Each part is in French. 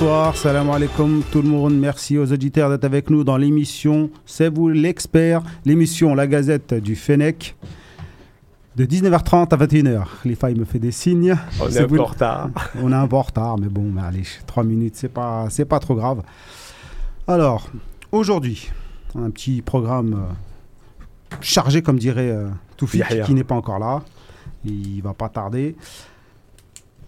bonsoir, salam alaikum tout le monde. Merci aux auditeurs d'être avec nous dans l'émission C'est vous l'expert, l'émission La Gazette du Fennec. De 19h30 à 21h. Khalifa, il me fait des signes. On est C'est un peu en retard. On est un peu en retard, mais bon, mais allez, 3 minutes, c'est pas, c'est pas trop grave. Alors, aujourd'hui, un petit programme euh, chargé, comme dirait euh, Yahya. qui n'est pas encore là. Il va pas tarder.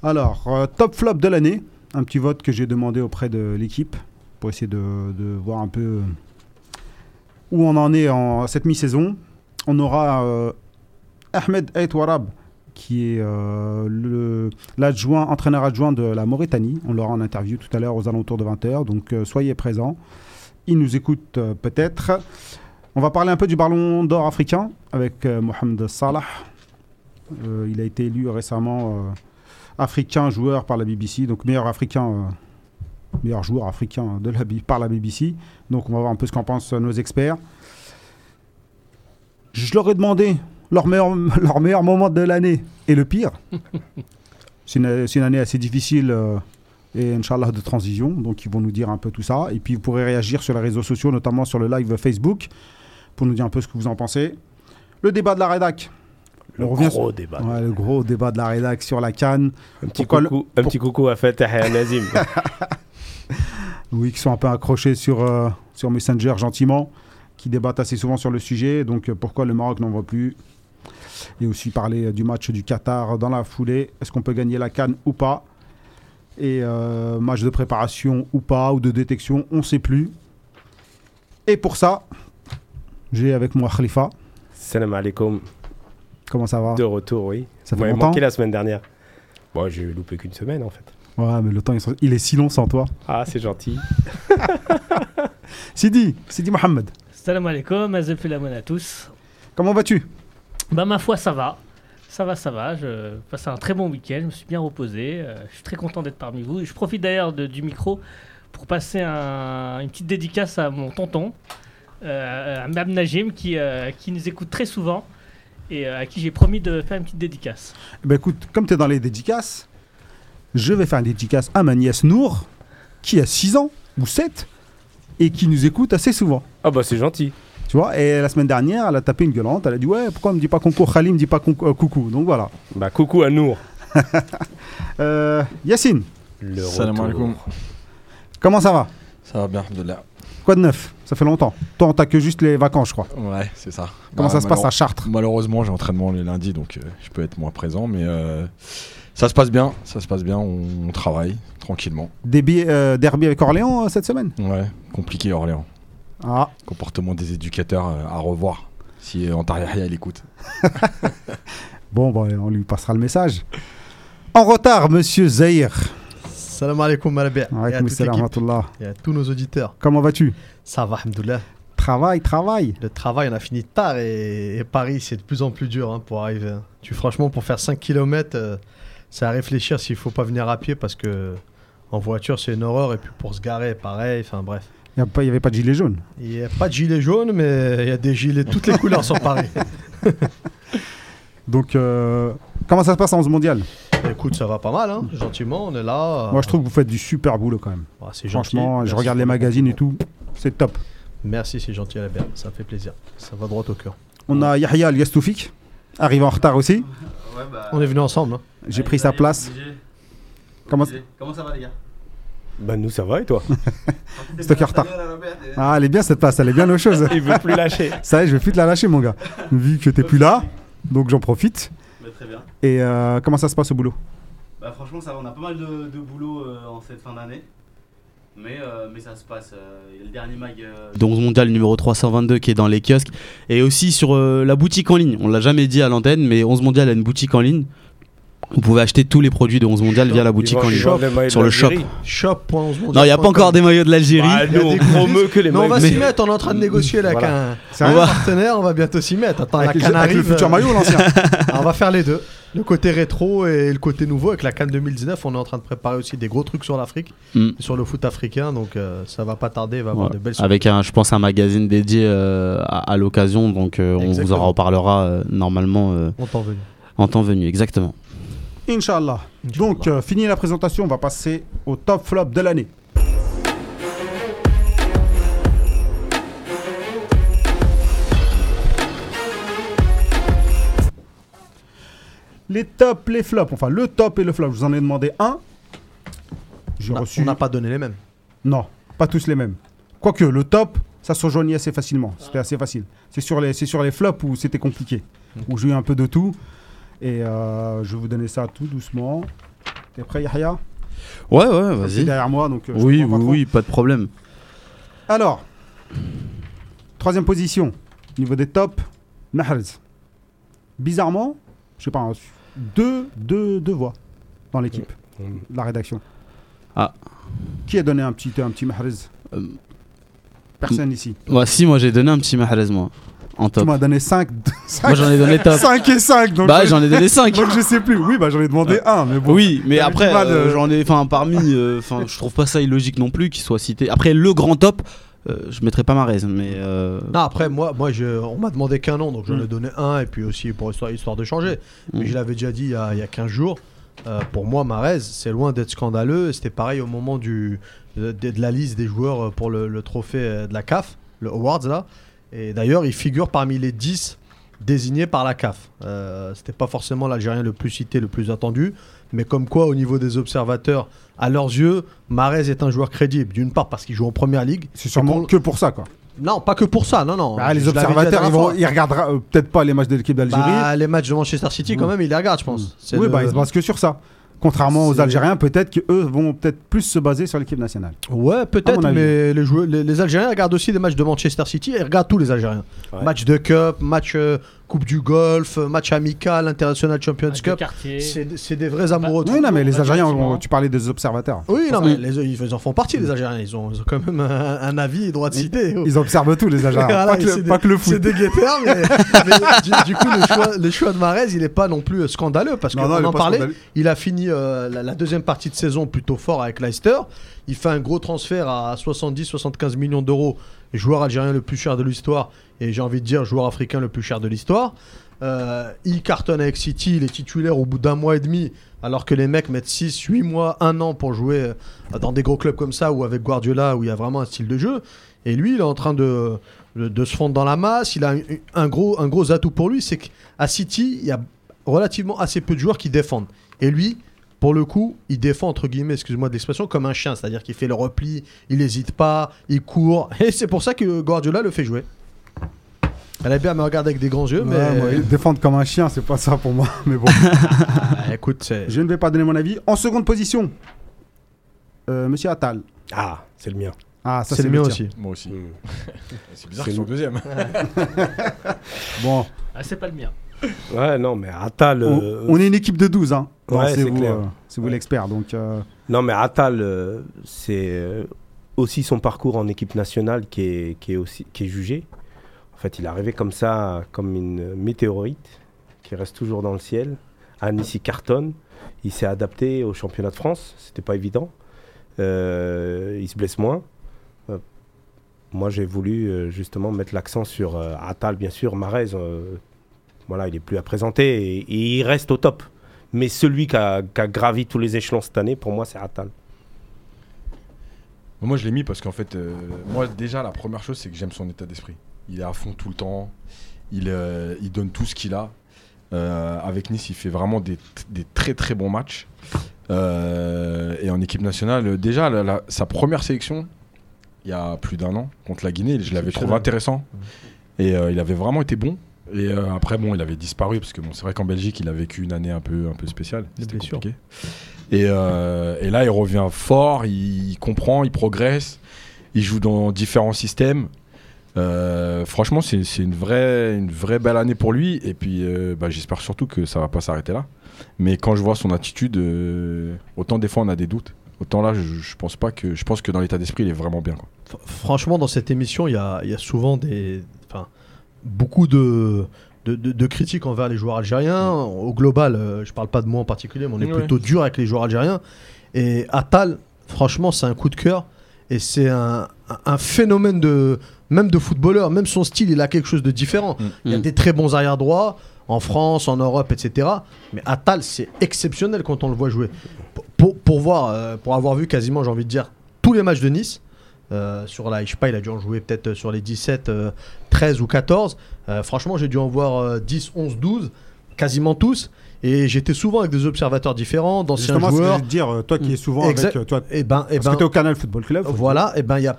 Alors, euh, top flop de l'année. Un petit vote que j'ai demandé auprès de l'équipe pour essayer de, voir un peu euh, où on en est en cette mi-saison. On aura euh, Ahmed Ait Warab, qui est euh, l'adjoint, entraîneur adjoint de la Mauritanie. On l'aura en interview tout à l'heure aux alentours de 20h, donc euh, soyez présents. Il nous écoute peut-être. On va parler un peu du ballon d'or africain avec Mohamed Salah. Il a été élu récemment africain joueur par la BBC, donc meilleur africain, euh, meilleur joueur africain de la, par la BBC. Donc on va voir un peu ce qu'en pensent nos experts. Je leur ai demandé leur meilleur, leur meilleur moment de l'année et le pire. c'est une, une année assez difficile euh, et Inch'Allah de transition, donc ils vont nous dire un peu tout ça. Et puis vous pourrez réagir sur les réseaux sociaux, notamment sur le live Facebook, pour nous dire un peu ce que vous en pensez. Le débat de la rédac. Le On gros débat. Ouais, le gros débat de la rédac sur la canne. Un petit Pourquoi le- coucou, un petit coucou à Fatah Nazim. Oui, qui sont un peu accrochés sur, euh, sur Messenger gentiment, qui débattent assez souvent sur le sujet. Donc euh, pourquoi le Maroc n'en voit plus? Et aussi parler euh, du match du Qatar dans la foulée. Est-ce qu'on peut gagner la canne ou pas? Et match de préparation ou pas, ou de détection, on ne sait plus. Et pour ça, j'ai avec moi Khalifa. Salam alaikum. Comment ça va De retour, oui. Ça Vous fait longtemps manqué la semaine dernière. Bon, j'ai loupé qu'une semaine en fait. Ouais, mais le temps, il est- si long sans toi. Ah, c'est gentil. Sidi, Sidi Mohamed, Salam alaikum, Filamon à tous. comment vas-tu? Bah ma foi ça va, ça va, ça va, je passe un très bon week-end, je me suis bien reposé, euh, je suis très content d'être parmi vous. Je profite d'ailleurs de- du micro pour passer un- une petite dédicace à mon tonton, euh, à Mab Najim, qui, euh, qui nous écoute très souvent et euh, à qui j'ai promis de faire une petite dédicace. Eh Ben écoute, comme tu es dans les dédicaces, je vais faire une dédicace à ma nièce Nour, qui a 6 ans ou 7 et qui nous écoute assez souvent. Ah bah c'est gentil. Tu vois, et la semaine dernière, elle a tapé une gueulante, elle a dit Ouais, pourquoi on me dit pas concours Khalim, me dit pas concours- euh, coucou. Donc voilà. Bah coucou à Nour. Euh, Yacine, Le Salam alaikum. comment ça va? Ça va bien, Alhamdoulilah. Quoi de neuf? Ça fait longtemps. Toi, on t'a que juste les vacances, je crois. Ouais, c'est ça. Comment Bah, ça se passe à Chartres Malheureusement, j'ai entraînement les lundis, donc euh, je peux être moins présent, mais euh, ça se passe bien. Ça se passe bien. On, on travaille tranquillement. Billets, euh, derby avec Orléans euh, cette semaine Ouais, compliqué Orléans. Ah, Comportement des éducateurs à revoir. Si Antar Yahya il écoute. bon, bah, on lui passera le message. En retard, monsieur Zahir. Salam alaikum, Alaykoum toute salam rahmatullah. et à tous nos auditeurs. Comment vas-tu? Ça va, Alhamdoulilah. Travail, travail. Le travail, on a fini tard et, et Paris, c'est de plus en plus dur hein, pour arriver. hein. Tu, franchement, pour faire 5 km, c'est à réfléchir s'il faut pas venir à pied parce que en voiture, c'est une horreur. Et puis pour se garer, pareil. Enfin bref. Il n'y avait pas de gilet jaune. Il n'y a pas de gilet jaune, mais il y a des gilets de toutes les couleurs sur Paris. Donc, euh, comment ça se passe en 11 mondial? Écoute, ça va pas mal, hein. gentiment, on est là. Moi, je trouve que vous faites du super boulot quand même. Ah, c'est gentil. Franchement, je Merci regarde les magazines et tout. C'est top. Merci, c'est gentil, Albert. Ça fait plaisir. Ça va droit au cœur. On a Yahya alias Toufik, arrivé en retard aussi. On est venus ensemble. hein. J'ai pris sa place. Comment Comment ça va les gars? Bah nous ça va et toi? C'est qui est en retard Ah, elle est bien cette place, elle est bien nos choses. Il veut plus lâcher. Ça y est, je vais plus te la lâcher, mon gars. Vu que t'es plus là, donc j'en profite. Très bien. Et euh, comment ça se passe au boulot? Bah franchement ça va, on a pas mal de, de boulot euh, en cette fin d'année. Mais, euh, mais ça se passe. euh, Il y a le dernier mag. euh, de 11 mondial numéro 322 qui est dans les kiosques et aussi sur euh, la boutique en ligne. On l'a jamais dit à l'antenne, mais 11 mondial a une boutique en ligne. Vous pouvez acheter tous les produits de 11 mondial via la boutique en ligne. sur le shop. Shop.11 Non, il n'y a pas encore des maillots de l'Algérie. Bah, des que les Mais on va s'y mettre, on est en train de négocier là Voilà. avec un, C'est un va- partenaire, on va bientôt s'y mettre. Attends, avec, la canne avec le arrive. futur euh, maillot ou l'ancien on va faire les deux. Le côté rétro et le côté nouveau avec la canne 2019. On est en train de préparer aussi des gros trucs sur l'Afrique, Mm. sur le foot africain. Donc euh, ça va pas tarder, il va y avoir Ouais. de belles Avec un, je pense, un magazine dédié euh, à, à l'occasion, donc euh, on vous en reparlera euh, normalement euh, On t'en venu. en temps venu, exactement. Inch'Allah. Donc, euh, fini la présentation, on va passer au top flop de l'année. Les tops, les flops, enfin le top et le flop, je vous en ai demandé un. On n'a pas donné les mêmes. Non, pas tous les mêmes. Quoique, le top, ça se rejoignait assez facilement. C'était assez facile. C'est sur, les, sur les flops où c'était compliqué, où j'ai eu un peu de tout. Et euh, je vais vous donner ça tout doucement. T'es prêt, Yahya Ouais, ouais, C'est vas-y. derrière moi, donc. euh, je Oui, oui, pas oui, pas de problème. Alors, troisième position, niveau des tops, Mahrez. Bizarrement, je sais pas, hein, deux, deux, deux voix dans l'équipe, de la rédaction. Ah. Qui a donné un petit, un petit Mahrez? Euh, Personne ici. Ouais, si, moi j'ai donné un petit Mahrez, moi. En Tu top. m'as donné 5, Moi j'en ai donné top. 5 et 5, donc, Bah, je, j'en ai donné 5. donc je sais plus. Oui, bah j'en ai demandé un, mais bon. Oui, mais après, euh, euh, j'en ai, enfin, parmi, euh, enfin, je trouve pas ça illogique non plus qu'il soit cité. Après, le grand top, euh, je mettrais pas Mahrez, mais. euh, Non, après, moi, moi je, on m'a demandé qu'un nom, donc j'en ai Mm. donné un, et puis aussi pour histoire, histoire de changer. Mais Mm. je l'avais déjà dit il y a, il y a 15 jours. euh, pour moi, Marez, c'est loin d'être scandaleux. C'était pareil au moment du, de, de la liste des joueurs pour le, le trophée de la CAF, le Awards là. Et d'ailleurs, il figure parmi les 10 désignés par la CAF. Euh, C'était pas forcément l'Algérien le plus cité, le plus attendu. Mais comme quoi, au niveau des observateurs, à leurs yeux, Marez est un joueur crédible. D'une part parce qu'il joue en première ligue. C'est sûrement pour- que pour ça, quoi. Non, pas que pour ça, non, non. Bah, les observateurs, ils, vont, ils regardera peut-être pas les matchs de l'équipe d'Algérie. Bah, les matchs de Manchester City, quand Mm. même, ils les regardent, je pense. Oui, le- bah, ils se basent que sur ça. Contrairement aux Algériens, peut-être qu'eux vont peut-être plus se baser sur l'équipe nationale. Ouais, peut-être, mais les, joueurs, les, les Algériens regardent aussi des matchs de Manchester City et ils regardent tous les Algériens. Ouais. Match de Cup, match euh, Coupe du Golf, euh, match amical, International Champions Match Cup. C'est des vrais amoureux de Oui, non, mais les Bah, Algériens, on- tu parlais des observateurs. Oui, non, mais les, ils en font partie, les Algériens. Ils ont, ils ont quand même un, un avis et droit de citer. Ils observent tout, les Algériens. Voilà, pas, que c'est le, des- pas que le C'est foot. des guetteurs, mais, mais du, du coup, le choix, le choix de Marez, il n'est pas non plus scandaleux parce qu'on en parlait. scandaleux. Il a fini euh, la, la deuxième partie de saison plutôt fort avec Leicester. Il fait un gros transfert à 70-75 millions d'euros. Joueur algérien le plus cher de l'histoire. Et j'ai envie de dire joueur africain le plus cher de l'histoire. Euh, il cartonne avec City. Il est titulaire au bout d'un mois et demi. Alors que les mecs mettent 6, 8 mois, 1 an pour jouer euh, dans des gros clubs comme ça ou avec Guardiola où il y a vraiment un style de jeu. Et lui, il est en train de, de, se fondre dans la masse. Il a un gros, un gros atout pour lui, c'est qu'à City, il y a relativement assez peu de joueurs qui défendent. Et lui, pour le coup, il défend, entre guillemets, excuse-moi de l'expression, comme un chien. C'est-à-dire qu'il fait le repli, il n'hésite pas, il court. Et c'est pour ça que Guardiola le fait jouer. Elle a bien à me regarder avec des grands yeux, mais Ouais, défendent comme un chien, c'est pas ça pour moi. Mais bon, Ah, écoute, c'est... je ne vais pas donner mon avis. En seconde position, euh, Monsieur Attal. Ah, c'est le mien. Ah, ça c'est le mien aussi. Moi aussi. Mm. C'est bizarre C'est qu'ils sont nous. deuxième. Bon, Ah, c'est pas le mien. Ouais, non, mais Attal. on, euh, on est une équipe de 12, hein. Ouais, c'est vous, euh, vous Ouais. l'expert, donc. euh, Non, mais Attal, c'est euh, aussi son parcours en équipe nationale qui est, qui, est aussi, qui est jugé. En fait, il est arrivé comme ça, comme une météorite qui reste toujours dans le ciel. À Nice, il cartonne. Il s'est adapté au championnat de France. C'était pas évident. Euh, il se blesse moins. Moi, j'ai voulu euh, justement mettre l'accent sur euh, Attal, bien sûr. Marez, euh, voilà, il est plus à présenter et, et il reste au top. Mais celui qui a, qui a gravi tous les échelons cette année, pour moi, c'est Attal. Moi, je l'ai mis parce qu'en fait, euh, moi, déjà, la première chose, c'est que j'aime son état d'esprit. Il est à fond tout le temps. Il, euh, il donne tout ce qu'il a. Euh, avec Nice, il fait vraiment des, des très très bons matchs. Euh, et en équipe nationale, déjà, la- la- sa première sélection, il y a plus d'un an, contre la Guinée, je l'avais trouvé intéressant. Et euh, il avait vraiment été bon. Et euh, après, bon, il avait disparu parce que bon, c'est vrai qu'en Belgique, il a vécu une année un peu, un peu spéciale. C'était compliqué. Et, euh, et là, il revient fort, il, comprend, il progresse, il joue dans différents systèmes. Euh, franchement, c'est c'est une vraie, une vraie belle année pour lui. Et puis, euh, bah, j'espère surtout que ça va pas s'arrêter là. Mais quand je vois son attitude, euh, autant des fois on a des doutes. Autant là, je, je pense pas que, je pense que dans l'état d'esprit, il est vraiment bien. Quoi. Franchement, dans cette émission, il y a, il y a souvent des, beaucoup de, de, de- de critiques envers les joueurs algériens. Au global, euh, je parle pas de moi en particulier, mais on est Ouais. plutôt dur avec les joueurs algériens. Et Attal, franchement, c'est un coup de cœur. Et c'est un, phénomène de, même de footballeur. Même son style, il a quelque chose de différent. Mm. Il y a Mm. des très bons arrière droits en France, en Europe, etc. Mais Attal, c'est exceptionnel quand on le voit jouer. Pour, pour, pour voir, euh, pour avoir vu quasiment, j'ai envie de dire, tous les matchs de Nice, sur la, je sais pas, il a dû en jouer peut-être euh, sur les 17, euh, 13 ou 14. Euh, franchement, j'ai dû en voir euh, 10, 11, 12, quasiment tous. Et j'étais souvent avec des observateurs différents, d'anciens Justement, joueurs. te dire, euh, toi qui es souvent Exact. avec. euh, Toi, Et ben, et parce ben, que t'es au Canal Football Club. voilà, et ben il y a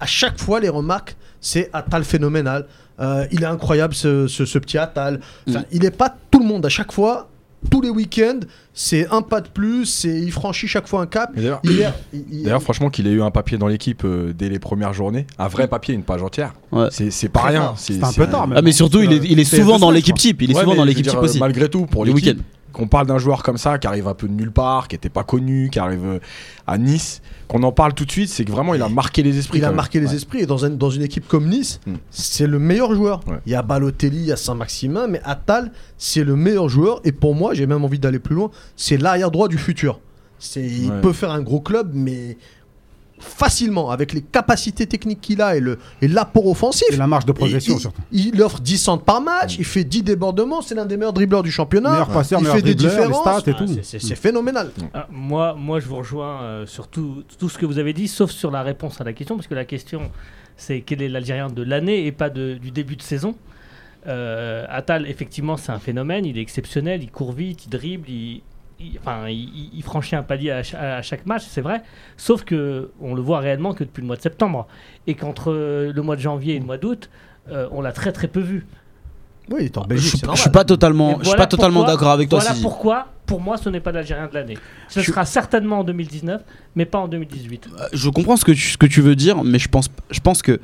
à chaque fois les remarques, c'est Atal phénoménal. Euh, il est incroyable ce, ce- ce petit Atal. Enfin, Mm. il n'est pas tout le monde à chaque fois. Tous les week-ends, c'est un pas de plus, c'est il franchit chaque fois un cap. D'ailleurs, Il franchement, qu'il ait eu un papier dans l'équipe euh, dès les premières journées, un vrai papier, une page entière, Ouais. c'est pas rien. C'est un peu tard, mais Ah, mais bon, surtout, il est, il est c'est souvent dans l'équipe type. Il est Ouais, souvent dans l'équipe type aussi. Malgré tout, pour Les week-ends. Qu'on parle d'un joueur comme ça, qui arrive un peu de nulle part, qui était pas connu, qui arrive euh, à Nice, qu'on en parle tout de suite, c'est que vraiment il a marqué les esprits. Il a même. marqué les esprits et dans, un- dans une équipe comme Nice, Mm. c'est le meilleur joueur. Ouais. Il y a Balotelli, il y a Saint-Maximin, mais Atal, c'est le meilleur joueur. Et pour moi, j'ai même envie d'aller plus loin, c'est l'arrière droit du futur. C'est, il Ouais. peut faire un gros club, mais facilement, avec les capacités techniques qu'il a et, le, et l'apport offensif. Et la marge de progression il, surtout. il offre 10 centres par match, il fait 10 débordements, c'est l'un des meilleurs dribbleurs du championnat. Meilleur passeur, il meilleur fait des les différences. stats et Ah, tout. c'est- phénoménal. Ah, moi, moi, je vous rejoins euh, sur tout, tout ce que vous avez dit, sauf sur la réponse à la question, parce que la question, c'est quel est l'Algérien de l'année et pas de- du début de saison. Euh, Attal, effectivement, c'est un phénomène, il est exceptionnel, il court vite, il dribble, il, il- enfin, il, franchit un palier à, cha- à chaque match, c'est vrai. Sauf que on le voit réellement que depuis le mois de septembre, et qu'entre euh, le mois de janvier et le mois d'août, euh, on l'a très très peu vu. Oui, il est en Je, Belgique, suis- je suis normal. pas totalement, je suis pas totalement d'accord avec toi. Voilà pourquoi, pour moi, ce n'est pas l'Algérien de l'année. Ce Je- sera certainement en 2019, mais pas en 2018. Euh, Je comprends ce que tu, ce que tu veux dire, mais je pense, je pense que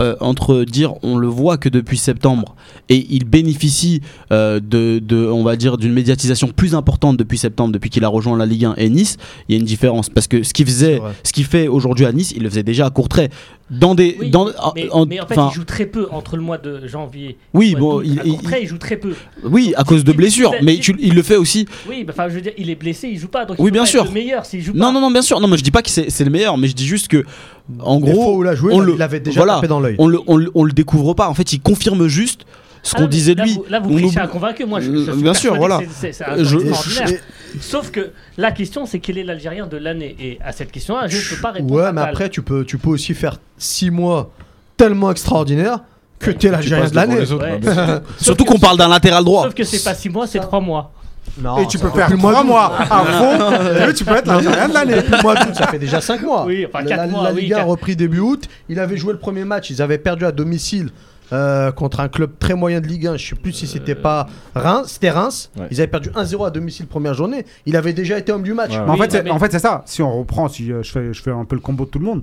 euh, entre dire on le voit que depuis septembre et il bénéficie euh, de, de, on va dire, d'une médiatisation plus importante depuis septembre, depuis qu'il a rejoint la Ligue 1 et Nice, il y a une différence parce que ce qu'il faisait, ce qu'il fait aujourd'hui à Nice, il le faisait déjà à court trait. Dans des, Oui, dans, mais, en- mais en fait, enfin, il joue très peu entre le mois de janvier. oui, bon, il, joue très peu. oui, à cause de blessures, mais il- tu- il le fait aussi. Oui, bah, enfin, je veux dire, il est blessé, il joue pas. Donc il Oui, bien sûr. le meilleur s'il joue Non, pas. non, non, bien sûr. Non, mais je dis pas que c'est c'est le meilleur, mais je dis juste que, en gros, où il a joué, on il le- avait déjà voilà, tapé dans l'œil. on le, on, on le découvre pas. En fait, il confirme juste ce Ah qu'on mais disait de lui. Vous, là, vous oublie- un convaincu. Moi, je, Euh, je suis bien sûr, voilà. c'est- extraordinaire. Sauf que la question, c'est quel est l'Algérien de l'année? Et à cette question-là, je ne peux pas répondre. Ouais, à mais après, tu peux, tu peux aussi faire 6 mois tellement extraordinaires que t'es Tu l'Algérien de l'année. Ouais. sûr. Surtout qu'on parle d'un latéral droit. Sauf que c'est pas 6 mois, c'est 3 mois. Non, Et tu peux faire plus le mois 3 d'août. mois à fond, et tu peux être l'Algérien de l'année. Depuis le mois d'août, ça fait déjà 5 mois. Oui, enfin, La- quatre la, mois, la 1 a repris début août. Il avait joué le premier match. Ils avaient perdu à domicile euh, contre un club très moyen de Ligue 1. Je sais plus si c'était pas Reims. C'était Reims. Ouais. Ils avaient perdu 1-0 à domicile première journée. Il avait déjà été homme du match. Ouais. Mais en, fait, c'est- mais- en fait, c'est ça. Si on reprend, si euh, je, fais, je fais un peu le combo de tout le monde,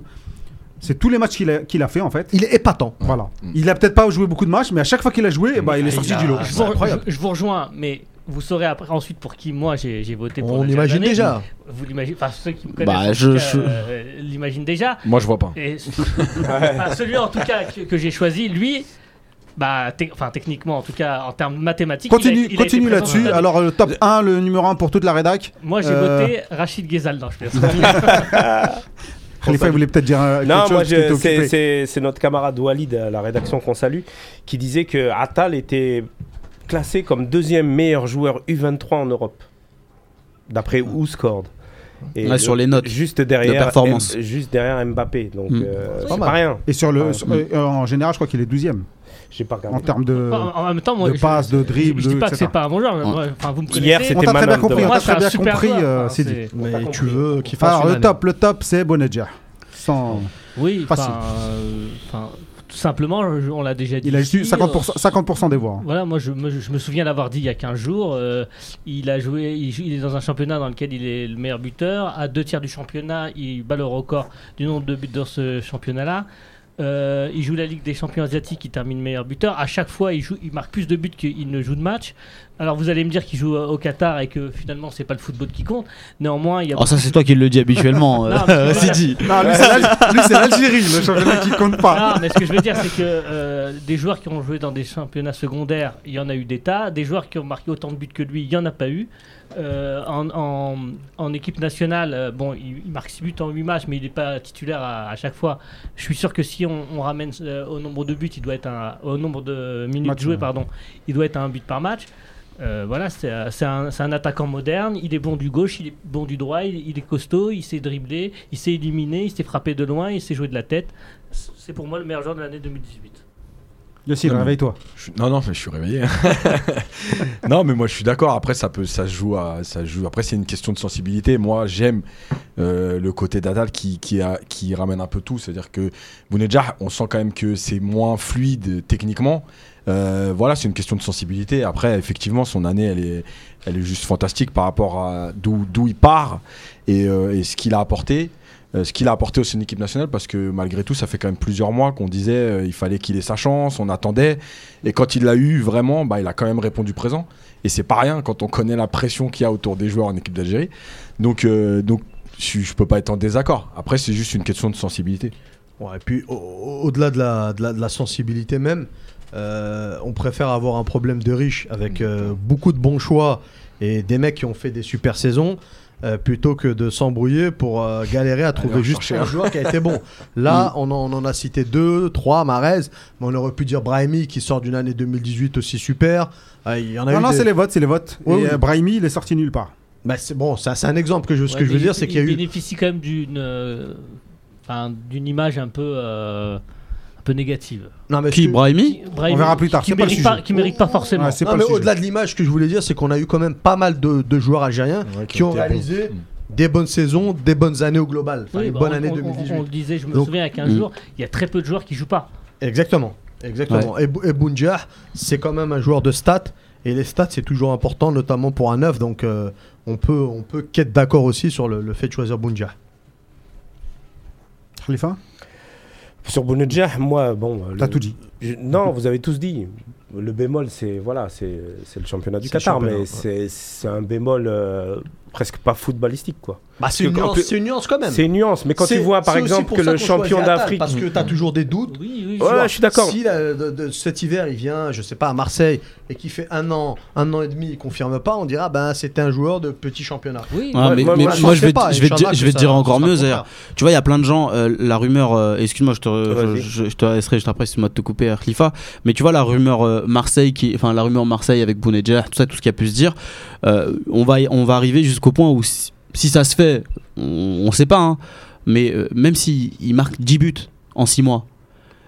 c'est tous les matchs qu'il a, qu'il a fait en fait. Il est épatant. Voilà. Mm. Il a peut-être pas joué beaucoup de matchs, mais à chaque fois qu'il a joué, eh ben, il est sorti il a- du lot. Je C'est vous, incroyable. je- je vous rejoins, mais vous saurez après, ensuite pour qui moi j'ai voté pour On l'Algérien imagine de l'année. déjà. Vous l'imaginez, enfin ceux qui me connaissent Bah, je- je- euh, l'imaginent déjà. Moi, je vois pas. Et enfin, celui en tout cas que, que j'ai choisi, lui, bah, te- enfin techniquement en tout cas en termes mathématiques. Continue, il a continue là-dessus. Alors, le top 1, le numéro 1 pour toute la rédac. moi j'ai euh, voté Rachid Ghezal. Non, je. Khalifa, il voulait peut-être dire euh, quelque Non, chose moi, c'est notre camarade Walid à la rédaction qu'on salue qui disait que Attal était classé comme deuxième meilleur joueur U23 en Europe, d'après Ouscord. Et Ouais, sur les notes juste derrière, performance. M- juste derrière Mbappé. Donc, Mm. euh, C'est pas pas, mal. rien. Et sur le, Ouais. sur- euh, en général, je crois qu'il est 12ème J'ai pas en regardé. termes de. en, en même temps, moi, de passes, de dribbles, Je, je dis pas que c'est pas un bon joueur. mais moi, vous me connaissez. Hier, c'était très bien compris, on t'a très bien compris, euh, c'est- Mais pas tu veux qu'il fasse Alors, le top, le top, c'est Bonedja. Sans... Oui, Facile. enfin, euh, simplement, on l'a déjà dit. Il a ici, eu 50%, 50% des voix. Voilà, moi je me, je me souviens l'avoir dit il y a 15 jours. euh, il a joué, il est dans un championnat dans lequel il est le meilleur buteur. À deux tiers du championnat, il bat le record du nombre de buts dans ce championnat-là. Euh, il joue la Ligue des champions asiatiques, il termine meilleur buteur. À chaque fois, il, joue, il marque plus de buts qu'il ne joue de match. Alors vous allez me dire qu'il joue euh, au Qatar et que finalement c'est pas le football qui compte. Néanmoins, il y a Oh, ça, c'est toi qui le dis habituellement, euh, Non, mais voilà. Sidi. Non, lui, c'est l'Al- lui, c'est l'Algérie, le championnat qui compte pas. Non, mais ce que je veux dire, c'est que euh, des joueurs qui ont joué dans des championnats secondaires, il y en a eu des tas. Des joueurs qui ont marqué autant de buts que lui, il n'y en a pas eu. Euh, en, en- en équipe nationale, euh, bon, il, il marque 6 buts en 8 matchs, mais il n'est pas titulaire à, à chaque fois. Je suis sûr que si on, on ramène euh, au nombre de buts, il doit être un, au nombre de minutes Match, jouées, ouais. pardon, il doit être à un but par match. Voilà, c'est c'est un, c'est un attaquant moderne. Il est bon du gauche, il est bon du droit, il, il est costaud, il sait dribbler, il sait éliminer, il sait frapper de loin, il sait jouer de la tête. C'est pour moi le meilleur joueur de l'année 2018. Mais- réveille-toi. Je- Non, non, mais je suis réveillé. non, mais moi, je suis d'accord. Après, ça peut, ça se joue, à, ça se joue. Après, c'est une question de sensibilité. Moi, j'aime euh, le côté d'Adal qui, qui, a- qui ramène un peu tout. C'est-à-dire que Bounedjah, on sent quand même que c'est moins fluide techniquement. Euh, voilà, c'est une question de sensibilité. Après, effectivement, son année, elle est, elle est juste fantastique par rapport à d'où d'où il part et, euh, et ce qu'il a apporté. Euh, ce qu'il a apporté aussi à l'équipe nationale parce que malgré tout ça fait quand même plusieurs mois qu'on disait euh, il fallait qu'il ait sa chance on attendait. Et quand il l'a eu vraiment bah, il a quand même répondu présent. Et c'est pas rien quand on connaît la pression qu'il y a autour des joueurs en équipe d'Algérie. Donc euh, donc je, je peux pas être en désaccord. Après c'est juste une question de sensibilité. Et puis au- au- au-delà de la, de, la, sensibilité même, euh, on préfère avoir un problème de riche avec beaucoup de bons choix et des mecs qui ont fait des super saisons. Euh, plutôt que de s'embrouiller pour euh, galérer à trouver juste un joueur qui a été bon. Là, on, en, on en a cité deux, trois, Marez, mais on aurait pu dire Brahimi qui sort d'une année 2018 aussi super. Euh, Il y en a Non, eu non, des- c'est les votes, c'est les votes. Ouais, et oui. Brahimi, il est sorti nulle part. Bah, c'est bon, ça c'est un exemple que je, ce Ouais, que je veux dire, il- c'est qu'il y a il eu. bénéficie quand même d'une euh, d'une image un peu euh, peu négative. Non, mais Qui, Brahimi Brahimi, verra plus tard, Qui pas mérite pas, qui mérite pas forcément. Ouais, c'est Non, pas mais au-delà de l'image, ce que je voulais dire, c'est qu'on a eu quand même pas mal de, de joueurs algériens qui ont réalisé Mm. des bonnes saisons, des bonnes années au global. Enfin, Oui, une bah, bonne on, année on- 2018. on le disait, je me Donc- souviens, il y a 15 Mm. jours, il y a très peu de joueurs qui jouent pas. Exactement. Exactement. Et, Bou- et Bounjah, c'est quand même un joueur de stats. Et les stats, c'est toujours important, notamment pour un neuf. Donc, euh, on peut, on peut qu'être d'accord aussi sur le, le fait de choisir Bounjah. Khalifa? Sur Bounedjah, moi, bon. T'as le- tout dit. Je- non, vous avez tous dit. Le bémol, c'est voilà, c'est c'est le championnat du Qatar, championnat, mais ouais. c'est c'est un bémol euh, presque pas footballistique, quoi. Bah, c'est une, une nuance quand même. C'est une nuance, mais quand tu vois, par exemple, que le champion d'Afrique. Parce que tu as toujours des doutes. Oui, oui, Ouais, je suis d'accord. Si là, de, de- cet hiver il vient, je sais pas, à Marseille et qui fait un an, un an et demi, il confirme pas, on dira ben c'était un joueur de petit championnat. Oui, Ah, Ouais, mais, moi, mais moi, moi, je vais, sais pas, je vais te je vais te dire encore mieux. Tu vois, il y a plein de gens, euh, la rumeur, euh, excuse-moi, je te, je, je te laisserai, je t'apprécie, moi de te couper, Khalifa, mais tu vois, la rumeur euh, Marseille, qui, enfin, la rumeur Marseille avec Bounedjah, tout ça, tout ce qui a pu se dire, euh, on, va, on va arriver jusqu'au point où si, si ça se fait, on, on sait pas, hein, mais euh, même s'il il marque 10 buts en 6 mois,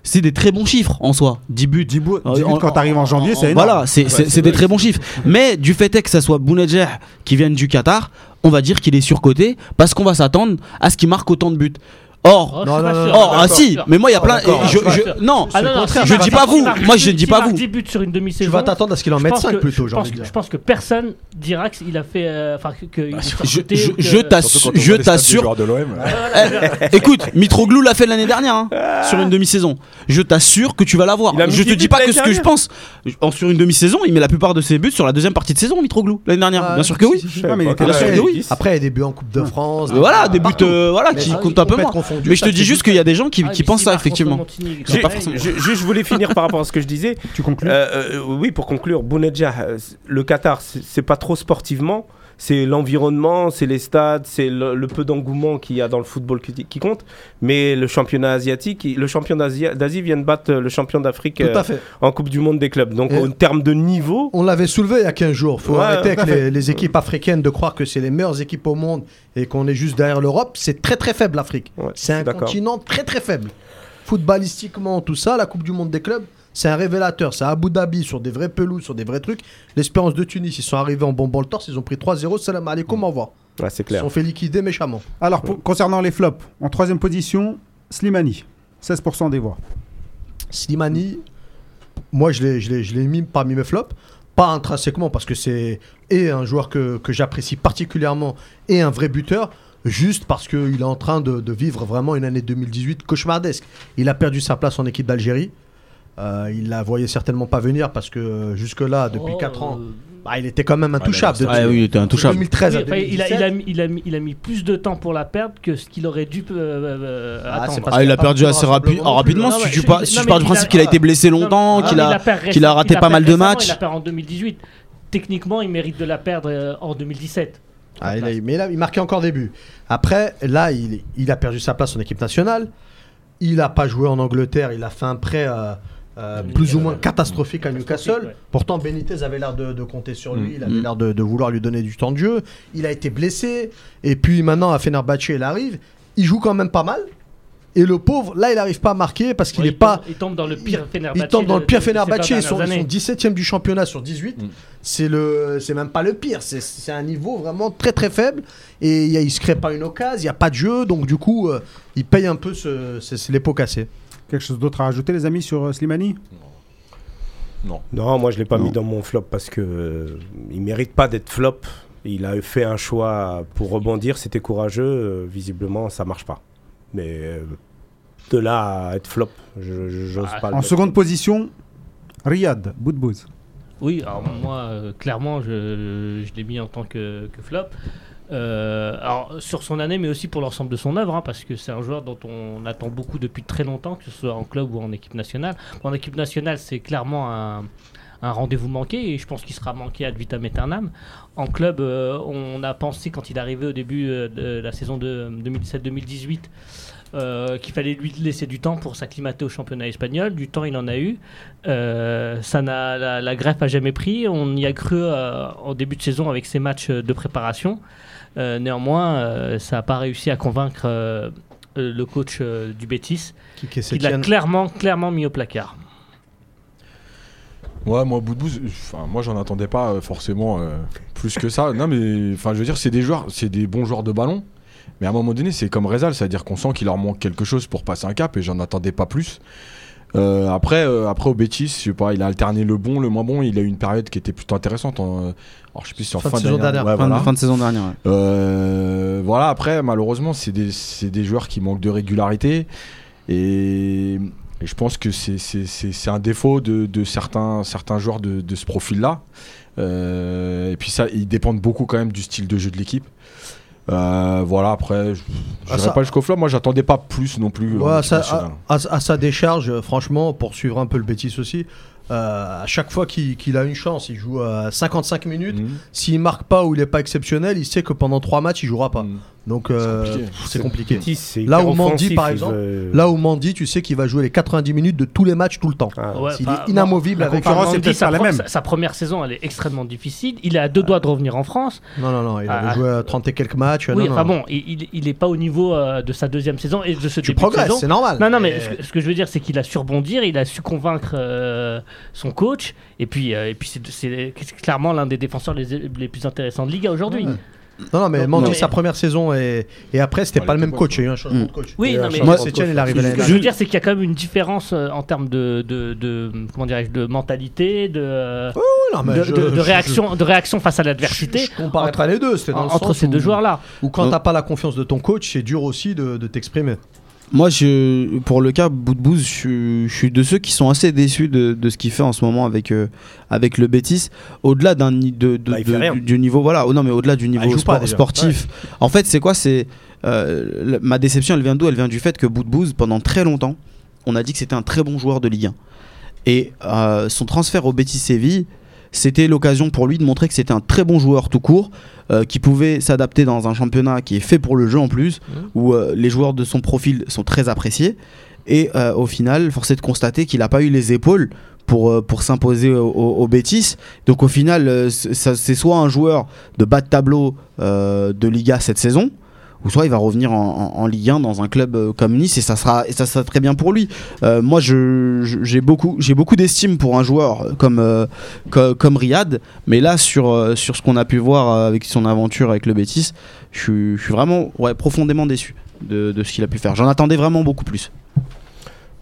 c'est des très bons chiffres en soi, 10 buts. 10 buts, Euh, 10 buts en- quand t'arrives en janvier, c'est énorme. Voilà, c'est c'est- Ouais, c'est des très bons chiffres. Mais du fait est que ça soit Bounedjah qui vienne du Qatar, on va dire qu'il est surcoté parce qu'on va s'attendre à ce qu'il marque autant de buts. Or, Oh, Non, non, or, ah si, mais moi il y a plein. je- je non, Ah non, non, je dis pas vous, moi, 10 je ne dis pas vous. 10 buts sur une demi-saison. Tu vas t'attendre à ce qu'il en mette pense 5 que- plutôt, je j'ai pense envie de que- dire. Je pense que personne dira qu'il a fait. euh, Enfin, que- est Je, t'assure, je t'assure. de l'OM Écoute, Mitroglou l'a fait l'année dernière hein, sur une demi-saison. Je t'assure que tu vas l'avoir. Je te 10 dis pas que ce que je pense. En- Sur une demi-saison, il met la plupart de ses buts sur la deuxième partie de saison, Mitroglou l'année dernière. Ah, Bien sûr que oui. Après, il y a des buts en Coupe de France. Voilà, des buts euh, voilà, qui comptent un peu moins. Mais je te dis juste qu'il y a des gens qui, Ah, qui pensent ça effectivement. Je- Juste, je voulais finir par rapport à ce que je disais. Tu conclus Euh, euh, oui, pour conclure, Bounedjah, euh, le Qatar, c'est c'est pas trop sportivement. C'est l'environnement, c'est les stades, c'est le, le peu d'engouement qu'il y a dans le football qui, qui compte. Mais le championnat asiatique, le champion d'Asie vient de battre le champion d'Afrique euh, en Coupe du Monde des clubs. Donc, Et- en termes de niveau, On l'avait soulevé il y a 15 jours. faut Ouais, arrêter avec les, les équipes africaines de croire que c'est les meilleures équipes au monde et qu'on est juste derrière l'Europe. C'est très très faible l'Afrique. Ouais, c'est un continent très très faible. Footballistiquement, tout ça, la Coupe du Monde des clubs, c'est un révélateur. C'est à Abu Dhabi, sur des vraies pelouses, sur des vrais trucs. L'Espérance de Tunis, ils sont arrivés en bombant le torse, ils ont pris 3-0. Salam alaikum, au revoir. ouais, c'est Ils se clair. sont fait liquider méchamment. Alors, pour- concernant les flops, en troisième position, Slimani, 16% des voix. Slimani, moi je l'ai, je, l'ai, je l'ai mis parmi mes flops. Pas intrinsèquement parce que c'est et un joueur que, que j'apprécie particulièrement et un vrai buteur. Juste parce qu'il est en train de, de vivre vraiment une année 2018 cauchemardesque. Il a perdu sa place en équipe d'Algérie. Euh, il la voyait certainement pas venir parce que euh, jusque-là, depuis Oh, 4 ans, euh, bah, il était quand même intouchable. Ah oui, il était intouchable. 2013 à oui, enfin, il, a, il, a 2017. mis, il, a mis, il a mis plus de temps pour la perdre que ce qu'il aurait dû euh, euh, Ah, attendre. Ah, il a perdu assez rapi- rapidement. hein. Si tu pars du principe qu'il a été blessé longtemps, qu'il a raté pas mal de matchs. Il la perd en 2018. Techniquement, il mérite de la perdre euh, en 2017. Ah, il a- mais là, il marquait encore des buts. Après, là, il, il a perdu sa place en équipe nationale. Il n'a pas joué en Angleterre. Il a fait un prêt euh, euh, plus ou moins catastrophique à Newcastle. ouais. Pourtant, Benitez avait l'air de, de compter sur lui. Mm. Il avait Mm. l'air de, de vouloir lui donner du temps de jeu. Il a été blessé. Et puis maintenant, à Fenerbahçe, il arrive. Il joue quand même pas mal. Et le pauvre, là, il n'arrive pas à marquer parce qu'il n'est pas. Il tombe dans le pire Fenerbahçe. Il tombe dans le pire vingt ils sont, dernières ils sont années. 17ème du championnat sur 18. Mm. C'est le, c'est même pas le pire, c'est- un niveau vraiment très très faible. Et il il se crée pas une occasion, il n'y a pas de jeu, donc du coup, euh, il paye un peu ce, les pots cassés. Quelque chose d'autre à rajouter, les amis, sur euh, Slimani? Non. Non, moi je l'ai pas Non. mis dans mon flop parce que euh, il mérite pas d'être flop. Il a fait un choix pour rebondir, c'était courageux. euh, visiblement, ça marche pas. Mais euh, de là à être flop, je je- j'ose Ah, pas. En seconde position, Riyad Boudbouz. Oui, alors moi, euh, clairement, je, je l'ai mis en tant que, que flop. Euh, alors, sur son année, mais aussi pour l'ensemble de son œuvre, hein, parce que c'est un joueur dont on attend beaucoup depuis très longtemps, que ce soit en club ou en équipe nationale. En équipe nationale, c'est clairement un, rendez-vous manqué, et je pense qu'il sera manqué ad vitam aeternam. En club, euh, on a pensé, quand il arrivé au début euh, de la saison de 2017-2018, euh, qu'il fallait lui laisser du temps pour s'acclimater au championnat espagnol. Du temps, il en a eu. Ça la, la greffe a jamais pris. On y a cru en début de saison avec ses matchs de préparation. Euh, néanmoins, euh, ça n'a pas réussi à convaincre euh, euh, le coach euh, du Betis, Qui, qui qui l'a clairement, clairement mis au placard. Ouais, moi, Boudbouz, enfin, moi, j'en attendais pas euh, forcément euh, plus que ça. Non, mais enfin, je veux dire, c'est des joueurs, c'est des bons joueurs de ballon. Mais à un moment donné, c'est comme Rezal, c'est-à-dire qu'on sent qu'il leur manque quelque chose pour passer un cap et j'en attendais pas plus. Euh, après, euh, après au Betis, je sais pas, il a alterné le bon, le moins bon. Il a eu une période qui était plutôt intéressante. En, alors, je sais plus si en Fin de saison dernière. ouais, fin, voilà. de, fin de saison dernière. ouais. Euh, voilà, après, malheureusement, c'est des, c'est des joueurs qui manquent de régularité. Et, et je pense que c'est- c'est c'est- c'est un défaut de, de certains, certains joueurs de, de ce profil-là. Euh, et puis ça, ils dépendent beaucoup quand même du style de jeu de l'équipe. Euh, voilà, après, je ça- pas jusqu'au flop. Moi, j'attendais pas plus non plus. Ouais, nationale. à, à- à sa décharge, euh, franchement, pour suivre un peu le Bétis aussi, euh, à chaque fois qu'il qu'il a une chance, il joue à 55 minutes. Mhm. S'il marque pas ou il est pas exceptionnel, il sait que pendant 3 matchs, il jouera pas. Mhm. Donc euh, c'est compliqué. Là où Mandy, par exemple, Là où Mandy, tu sais qu'il va jouer les 90 minutes de tous les matchs tout le temps. Ah, Ouais, il est inamovible la avec concurrence, Mandy, sa, la même. sa- sa première saison, elle est extrêmement difficile. Il est à deux doigts de revenir en France. Non, non, non, il avait Ah. joué à 30 et quelques matchs. oui, non, non. enfin bon, il, il, est pas au niveau euh, de sa deuxième saison et de ce Tu début de progresses, saison. c'est normal. Non, non, mais Et- ce que, ce que je veux dire, c'est qu'il a su rebondir, il a su convaincre euh, son coach, et puis, euh, et puis c'est, c'est clairement l'un des défenseurs les, les plus intéressants de Liga aujourd'hui. Ouais. Non, non, mais Mandy, mais- sa première saison et, et après, c'était Ouais, pas le même était coach. bon. Il y a eu un changement Mm. de coach. Oui, non, mais- Moi, coach il arrive Ce que je veux dire, c'est qu'il y a quand même une différence euh, en termes de, de, de- comment dirais-je, de mentalité, de, Non, mais de, je- de- de je- réaction, de réaction face à l'adversité je comparais pas les deux. C'était dans le entre ces où- deux joueurs-là. Ou quand t'as pas la confiance de ton coach, c'est dur aussi de, de t'exprimer. Moi, je, pour le cas Boudbouz, je, je suis de ceux qui sont assez déçus de, de ce qu'il fait en ce moment avec, euh, avec le Betis. Au-delà d'un ni- de, de- Bah, du, du niveau, voilà, oh non, mais au-delà du il niveau sport- sportif. En fait, c'est quoi? C'est euh, ma déception, elle vient d'où? Elle vient du fait que Boudbouz, pendant très longtemps, on a dit que c'était un très bon joueur de Ligue 1. Et euh, son transfert au Betis Séville, c'était l'occasion pour lui de montrer que c'était un très bon joueur tout court, euh, qui pouvait s'adapter dans un championnat qui est fait pour le jeu en plus, où euh, les joueurs de son profil sont très appréciés. Et euh, au final, force est de constater qu'il n'a pas eu les épaules pour, pour s'imposer au, au. Donc au final, c'est soit un joueur de bas de tableau de Liga cette saison, ou soit il va revenir en, en- en Ligue 1 dans un club euh, comme Nice et ça sera, et ça sera très bien pour lui. Euh, moi, je- je- j'ai beaucoup, j'ai beaucoup d'estime pour un joueur euh, comme, euh, co- comme Riyad, mais là, sur, sur ce qu'on a pu voir avec son aventure avec le Betis, je suis, je suis vraiment ouais, profondément déçu de, de ce qu'il a pu faire. J'en attendais vraiment beaucoup plus.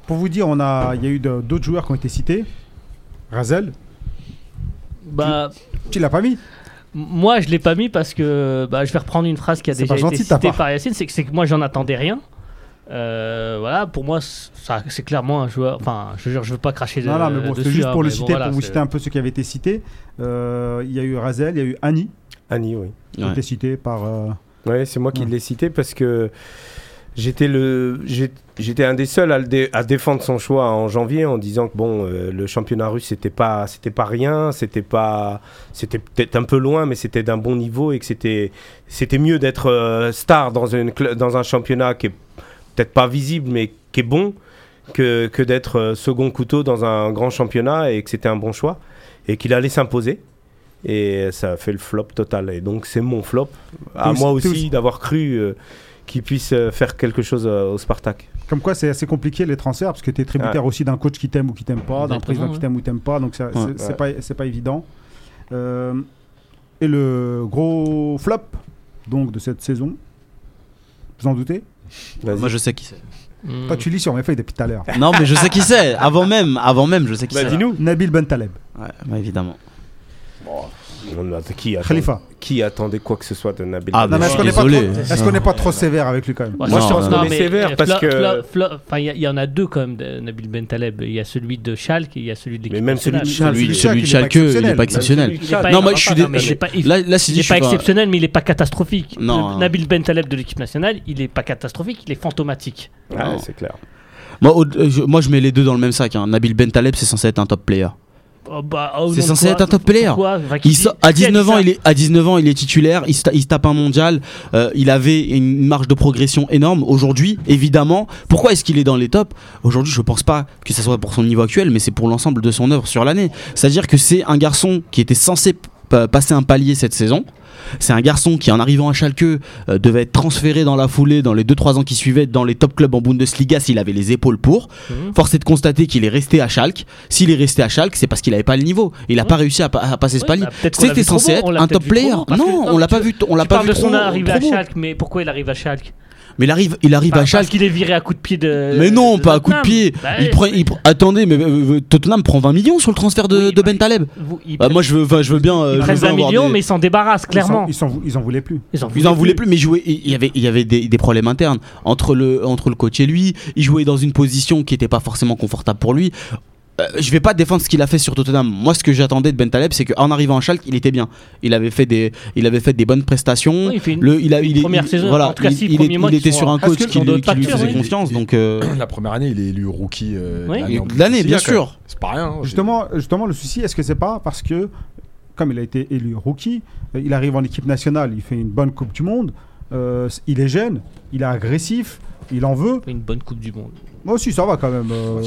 Pour vous dire, on a, il y a eu d'autres joueurs qui ont été cités. Razel, Bah, tu l'as pas mis? Moi, je l'ai pas mis parce que bah, je vais reprendre une phrase qui a déjà été citée par Yacine, c'est que, c'est que moi, j'en attendais rien. Euh, voilà, pour moi, ça, c'est clairement un joueur. Enfin, je veux dire, je veux pas cracher Non, de, non, mais bon, c'est dessus, juste hein, pour le bon, citer, voilà, pour vous citer un peu ceux qui avaient été cités. Euh, Il y a eu Razel, il y a eu Annie, Annie, oui. qui ont été cités par. euh, Ouais, c'est moi qui Ouais. l'ai cité parce que j'étais le j'étais un des seuls à, le dé- à défendre son choix en janvier en disant que bon euh, le championnat russe c'était pas c'était pas rien, c'était pas c'était peut-être un peu loin mais c'était d'un bon niveau et que c'était c'était mieux d'être euh, star dans une dans un championnat qui est peut-être pas visible mais qui est bon que, que d'être euh, second couteau dans un grand championnat et que c'était un bon choix et qu'il allait s'imposer. Et ça a fait le flop total. Et donc c'est mon flop. À moi aussi- d'avoir cru qu'il puisse euh, faire quelque chose euh, au Spartak. Comme quoi, c'est assez compliqué les transferts parce que tu es tributaire aussi d'un coach qui t'aime ou qui t'aime pas, d'un président qui t'aime ou t'aime pas. Donc, c'est Ouais. pas, c'est pas évident. Euh, et le gros flop donc, de cette saison, vous en doutez? Moi, je sais qui c'est. Hmm. Toi, tu lis sur mes feuilles depuis tout à l'heure. Non, mais je sais qui c'est. Avant même, avant même, je sais qui Bah, c'est. dis-nous. Nabil Bentaleb, Ouais, bah, évidemment. On a- Qui, attend- Khalifa. qui attendait quoi que ce soit de Nabil Ah, Non, mais je est-ce qu'on n'est pas, trop- est-ce qu'on n'est pas trop sévère avec lui quand même Ouais, Moi, c'est je pense Non, qu'on est sévère parce que- Enfin, il y, en a deux quand même, de Nabil Bentaleb. Il y a celui de Schalke et il y a celui de l'équipe Mais même celui de nationale. Schalke, Celui, celui celui de Schalke, il est il pas est exceptionnel. est Non, moi, est je suis non, est Là, Il n'est pas exceptionnel, mais il n'est pas catastrophique. Non. Nabil Bentaleb de l'équipe nationale, il n'est pas catastrophique, il est fantomatique. Ouais, Non. c'est clair. Moi, euh, je, moi, je mets les deux dans le même sac. hein. Nabil Bentaleb, c'est censé être un top player. Oh, bah, oh, C'est censé quoi être un top player. Enfin, Il dit- à qui a dit 19 ans, il est à 19 ans, il est titulaire. Il se, ta- il se tape un mondial. euh, il avait une marge de progression énorme. Aujourd'hui, évidemment, pourquoi est-ce qu'il est dans les tops? Aujourd'hui, je pense pas que ce soit pour son niveau actuel, mais c'est pour l'ensemble de son œuvre sur l'année. C'est-à-dire que c'est un garçon qui était censé passer un palier cette saison. C'est un garçon qui, en arrivant à Schalke, euh, devait être transféré dans la foulée, dans les 2-3 ans qui suivaient, dans les top clubs en Bundesliga s'il avait les épaules pour. Mhm. Force est de constater qu'il est resté à Schalke. S'il est resté à Schalke, c'est parce qu'il n'avait pas le niveau. Il n'a pas réussi à, pa- à passer ce palier. bah, C'était censé bon, être un top player. bon, parce que- Non, non, on l'a pas vu, on l'a pas vu de son arrivée à. Schalke, mais pourquoi il arrive à Schalke? Mais il arrive, il arrive Enfin, à Parce Schalke. qu'il est viré à coup de pied de. Mais non, pas à coup de pied. Bah, il prend, il pr- attendez, mais euh, euh, Tottenham prend 20 millions sur le transfert de, Oui, de bah, vous- ils Bah, moi, je veux, je veux bien. euh, ils prennent veux bien 20 avoir millions, des- mais ils s'en débarrassent Ils clairement. Ils ils en voulaient plus. Ils en Ils en voulaient plus. plus, mais jouer, il y avait, il y avait des, des problèmes internes entre le, entre le coach et lui. Il jouait dans une position qui n'était pas forcément confortable pour lui. Euh, je vais pas défendre ce qu'il a fait sur Tottenham. Moi, ce que j'attendais de Bentaleb, c'est qu'en arrivant à Schalke, il était bien. Il avait fait des, il avait fait des bonnes prestations. Ouais, il fait une- Le, il a, il est- première il- saison, voilà, en tout cas, il, il il était sur un Est-ce coach qui, lui- qui faisait oui. confiance. Donc, euh, La première année, il est élu rookie euh, de Oui. l'année en de l'année, bien sûr. C'est pas rien. hein. Justement, justement, le souci, est-ce que c'est pas parce que, comme il a été élu rookie, euh, il arrive en équipe nationale, il fait une bonne Coupe du Monde, euh, il est jeune, il est agressif, il en veut. Une bonne Coupe du Monde. Moi aussi, ça va quand même. euh,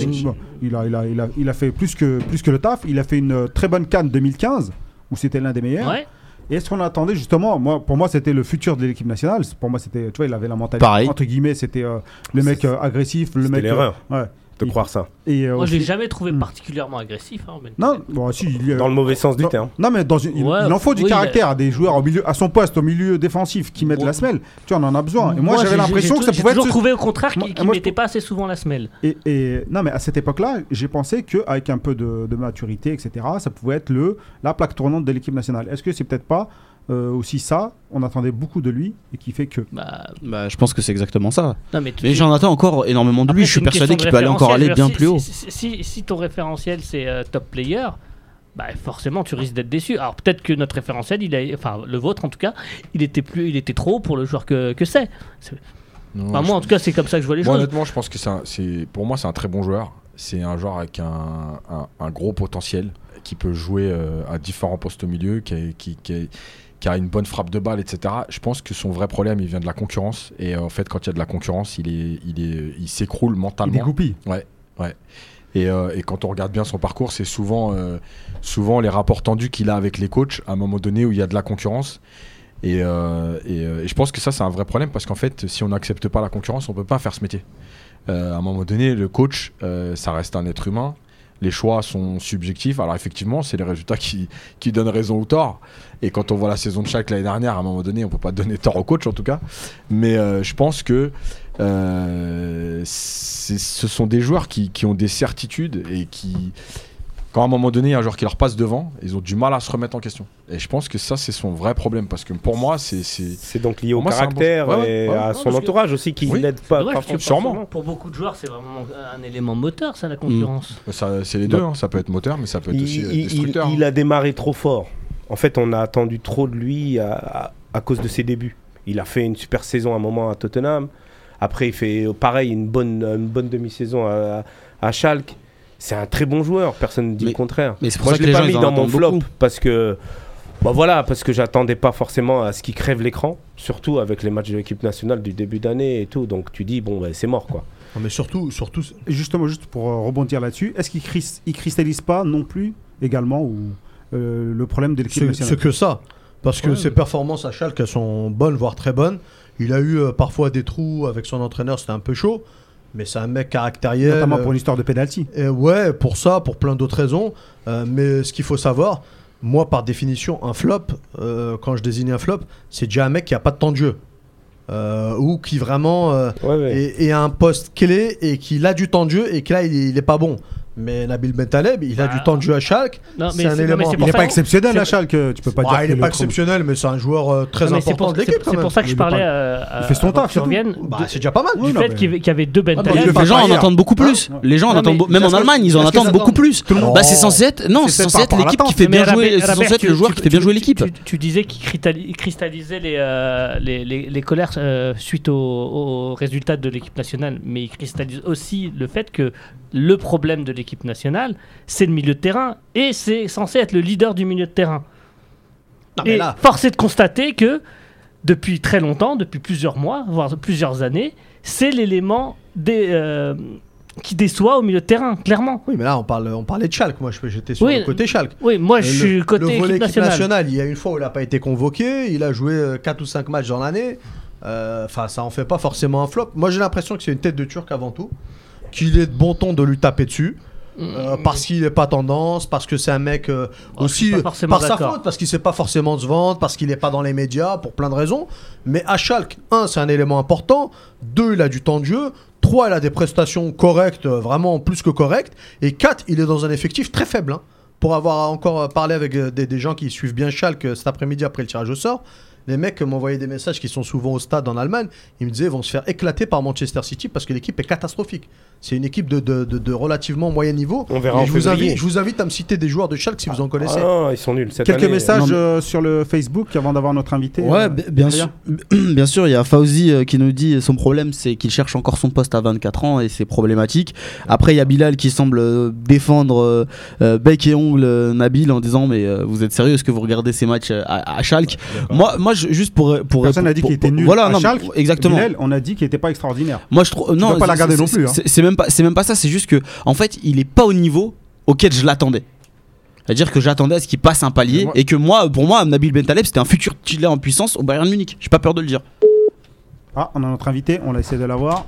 il, a, il, a, il, a, il a fait plus que, plus que le taf. Il a fait une très bonne canne 2015, où c'était l'un des meilleurs. Ouais. Et est-ce qu'on attendait justement moi, Pour moi, c'était le futur de l'équipe nationale. Pour moi, c'était, tu vois, il avait la mentalité. Pareil. Entre guillemets, c'était euh, le mec euh, agressif, le C'était mec. euh, l'erreur ouais. De croire ça. Et, euh, Moi, je l'ai aussi- jamais trouvé Hmm. particulièrement agressif. hein, Ben. Non, bon, si, il, Dans le mauvais sens du non, terme. Non, mais dans une- il, Ouais, il en faut du oui, caractère à des joueurs au milieu, à son poste, au milieu défensif qui mettent Ouais. la semelle. Tu vois, on en a besoin. Et moi, j'ai- j'avais l'impression j'ai- que ça j'ai pouvait être. toujours ce- trouvé au contraire Moi- qu'il ne moi, je- mettait pas assez souvent la semelle. Et, et- non, mais à cette époque-là, j'ai pensé qu'avec un peu de, de maturité, etc., ça pouvait être le, la plaque tournante de l'équipe nationale. Est-ce que c'est peut-être pas euh, aussi ça On attendait beaucoup de lui et qui fait que. Bah, Bah, je pense que c'est exactement ça. non, mais j'en attends encore énormément de Après, lui. Je suis persuadé qu'il peut aller encore aller bien plus haut. Si, si- si- si ton référentiel c'est euh, top player, bah forcément tu risques d'être déçu. Alors peut-être que notre référentiel, il a, enfin le vôtre en tout cas, il était plus, il était trop haut pour le joueur que, que c'est. Non, Enfin, je- moi en tout cas c'est comme ça que je vois les Moi, choses. honnêtement, je pense que c'est, un- c'est- pour moi, c'est un très bon joueur. C'est un joueur avec un, un- un gros potentiel qui peut jouer euh, à différents postes au milieu, qui, qui a une bonne frappe de balle, etc. Je pense que son vrai problème, il vient de la concurrence. Et euh, en fait, quand il y a de la concurrence, il, est, il, est, il s'écroule Il mentalement. dégoupille. Et, euh, et quand on regarde bien son parcours, c'est souvent, euh, souvent les rapports tendus qu'il a avec les coachs à un moment donné où il y a de la concurrence. Et, euh, et, et je pense que ça, c'est un vrai problème parce qu'en fait, si on n'accepte pas la concurrence, on peut pas faire ce métier. À un moment donné, le coach, ça reste un être humain. Les choix sont subjectifs. Alors effectivement, c'est les résultats qui, qui donnent raison ou tort. Et quand on voit la saison de chaque l'année dernière, à un moment donné, on peut pas donner tort au coach en tout cas. Mais euh, je pense que euh, ce sont des joueurs qui, qui ont des certitudes et qui, quand à un moment donné, il y a un joueur qui leur passe devant, ils ont du mal à se remettre en question. Et je pense que ça, c'est son vrai problème parce que pour moi, c'est. c'est- donc lié au moi, bon- caractère Ouais, ouais, et ouais. à son entourage aussi qui Oui. l'aide pas. Sûrement. Pour beaucoup de joueurs, c'est vraiment un élément moteur, ça, la concurrence. ça- c'est les deux, hein. ça peut être moteur, mais ça peut être Il, aussi euh, il- il- il a démarré trop fort. En fait, on a attendu trop de lui à, à- à cause de ses débuts. Il a fait une super saison à un moment à Tottenham. Après, il fait pareil, une bonne, une bonne demi-saison à, à Schalke. C'est un très bon joueur, personne ne dit Mais- le contraire. Mais c'est pour Moi, ça je que l'ai pas mis dans mon flop beaucoup. parce que, bah voilà, parce que j'attendais pas forcément à ce qu'il crève l'écran, surtout avec les matchs de l'équipe nationale du début d'année et tout. Donc tu dis bon, bah, c'est mort quoi. Non, mais surtout, surtout, Et Justement, juste pour euh, rebondir là-dessus, est-ce qu'il cris- il cristallise pas non plus également ou, euh, le problème de l'équipe c'est nationale c'est que ça. Parce que Ouais. ses performances à Schalke sont bonnes, voire très bonnes. Il a eu euh, parfois des trous avec son entraîneur, c'était un peu chaud. Mais c'est un mec caractériel. Notamment euh, pour l'histoire de penalty. et ouais, pour ça, pour plein d'autres raisons. Euh, mais ce qu'il faut savoir, moi, par définition, un flop, euh, quand je désigne un flop, c'est déjà un mec qui a pas de temps de jeu. Euh, ou qui vraiment euh, Ouais, ouais. est, est à un poste clé et qu'il a du temps de jeu et que là, il, il est pas bon. Mais Nabil Bentaleb, il a Ah. du temps de jeu à Schalke. Non, C'est un c'est- non, mais élément. c'est Il n'est pas exceptionnel, c'est- à Schalke. Tu peux pas Ouais, dire il que est le pas exceptionnel, mais c'est un joueur euh, très important pour, de c'est- l'équipe c'est pour ça que je parlais il fait son taf, c'est Bah, c'est déjà pas mal. du fait mais- qu'il y avait- deux bah, Bentaleb. Les gens en attendent beaucoup Ah, plus. Les gens en attendent même en Allemagne, ils en attendent beaucoup plus. Bah c'est censé être non, C'est censé être l'équipe qui fait bien jouer, c'est censé être le joueur qui fait bien jouer l'équipe. Tu, disais qu'il cristalli- cristallisait les, euh, les, les, les colères euh, suite aux au résultats de l'équipe nationale, mais il cristallise aussi le fait que le problème de l'équipe nationale, c'est le milieu de terrain, et c'est censé être le leader du milieu de terrain. Non, et là- force est de constater que depuis très longtemps, depuis plusieurs mois, voire plusieurs années, c'est l'élément des, euh, qui déçoit au milieu de terrain, clairement. Oui, mais là, on, parle, on parlait de Schalke. Moi, j'étais sur Oui. le côté Schalke. Oui, moi Euh, je le- suis côté le volet équipe nationale. il y a une fois où il n'a pas été convoqué, il a joué 4 ou 5 matchs dans l'année. Euh, Enfin, ça en fait pas forcément un flop. Moi, j'ai l'impression que c'est une tête de Turc avant tout, qu'il est de bon ton de lui taper dessus. euh, parce qu'il n'est pas tendance, parce que c'est un mec euh, Oh, je aussi euh, par sa faute, parce qu'il sait pas forcément se vendre, parce qu'il n'est pas dans les médias, pour plein de raisons. Mais à Schalke, un, c'est un élément important. Deux, il a du temps de jeu. Trois, il a des prestations correctes, vraiment plus que correctes. Et quatre, il est dans un effectif très faible. hein. Pour avoir encore parlé avec des, des gens qui suivent bien Schalke cet après-midi après le tirage au sort, les mecs m'envoyaient des messages qui sont souvent au stade en Allemagne. Ils me disaient ils vont se faire éclater par Manchester City parce que l'équipe est catastrophique. C'est une équipe de, de- de- de relativement moyen niveau. On verra Et en je, vous invite, je vous invite à me citer des joueurs de Schalke si vous en connaissez. Ah non, ils sont nuls. Cette Quelques année, messages Non, mais- euh, sur le Facebook avant d'avoir notre invité. Ouais, euh, bi- bien sûr. Bien sûr, il y a Fauzi euh, qui nous dit son problème c'est qu'il cherche encore son poste à 24 ans et c'est problématique. Après, il y a Bilal qui semble défendre bec et ongle euh, Nabil en disant mais euh, vous êtes sérieux? Est-ce que vous regardez ces matchs à, à Schalke? Moi, moi, je- juste pour pour Personne n'a dit qu'il était nul. Voilà, à non, Schalke. exactement. Bilal, on a dit qu'il n'était pas extraordinaire. Moi, je trouve non. peux pas la c'est- regarder non plus, hein. C'est même pas, c'est même pas ça. C'est juste que, en fait, il est pas au niveau auquel je l'attendais. C'est-à-dire que j'attendais à ce qu'il passe un palier moi- et que moi, pour moi, Nabil Bentaleb, c'était un futur titulaire en puissance au Bayern Munich. J'ai pas peur de le dire. Ah, on a notre invité, on a essayé de l'avoir.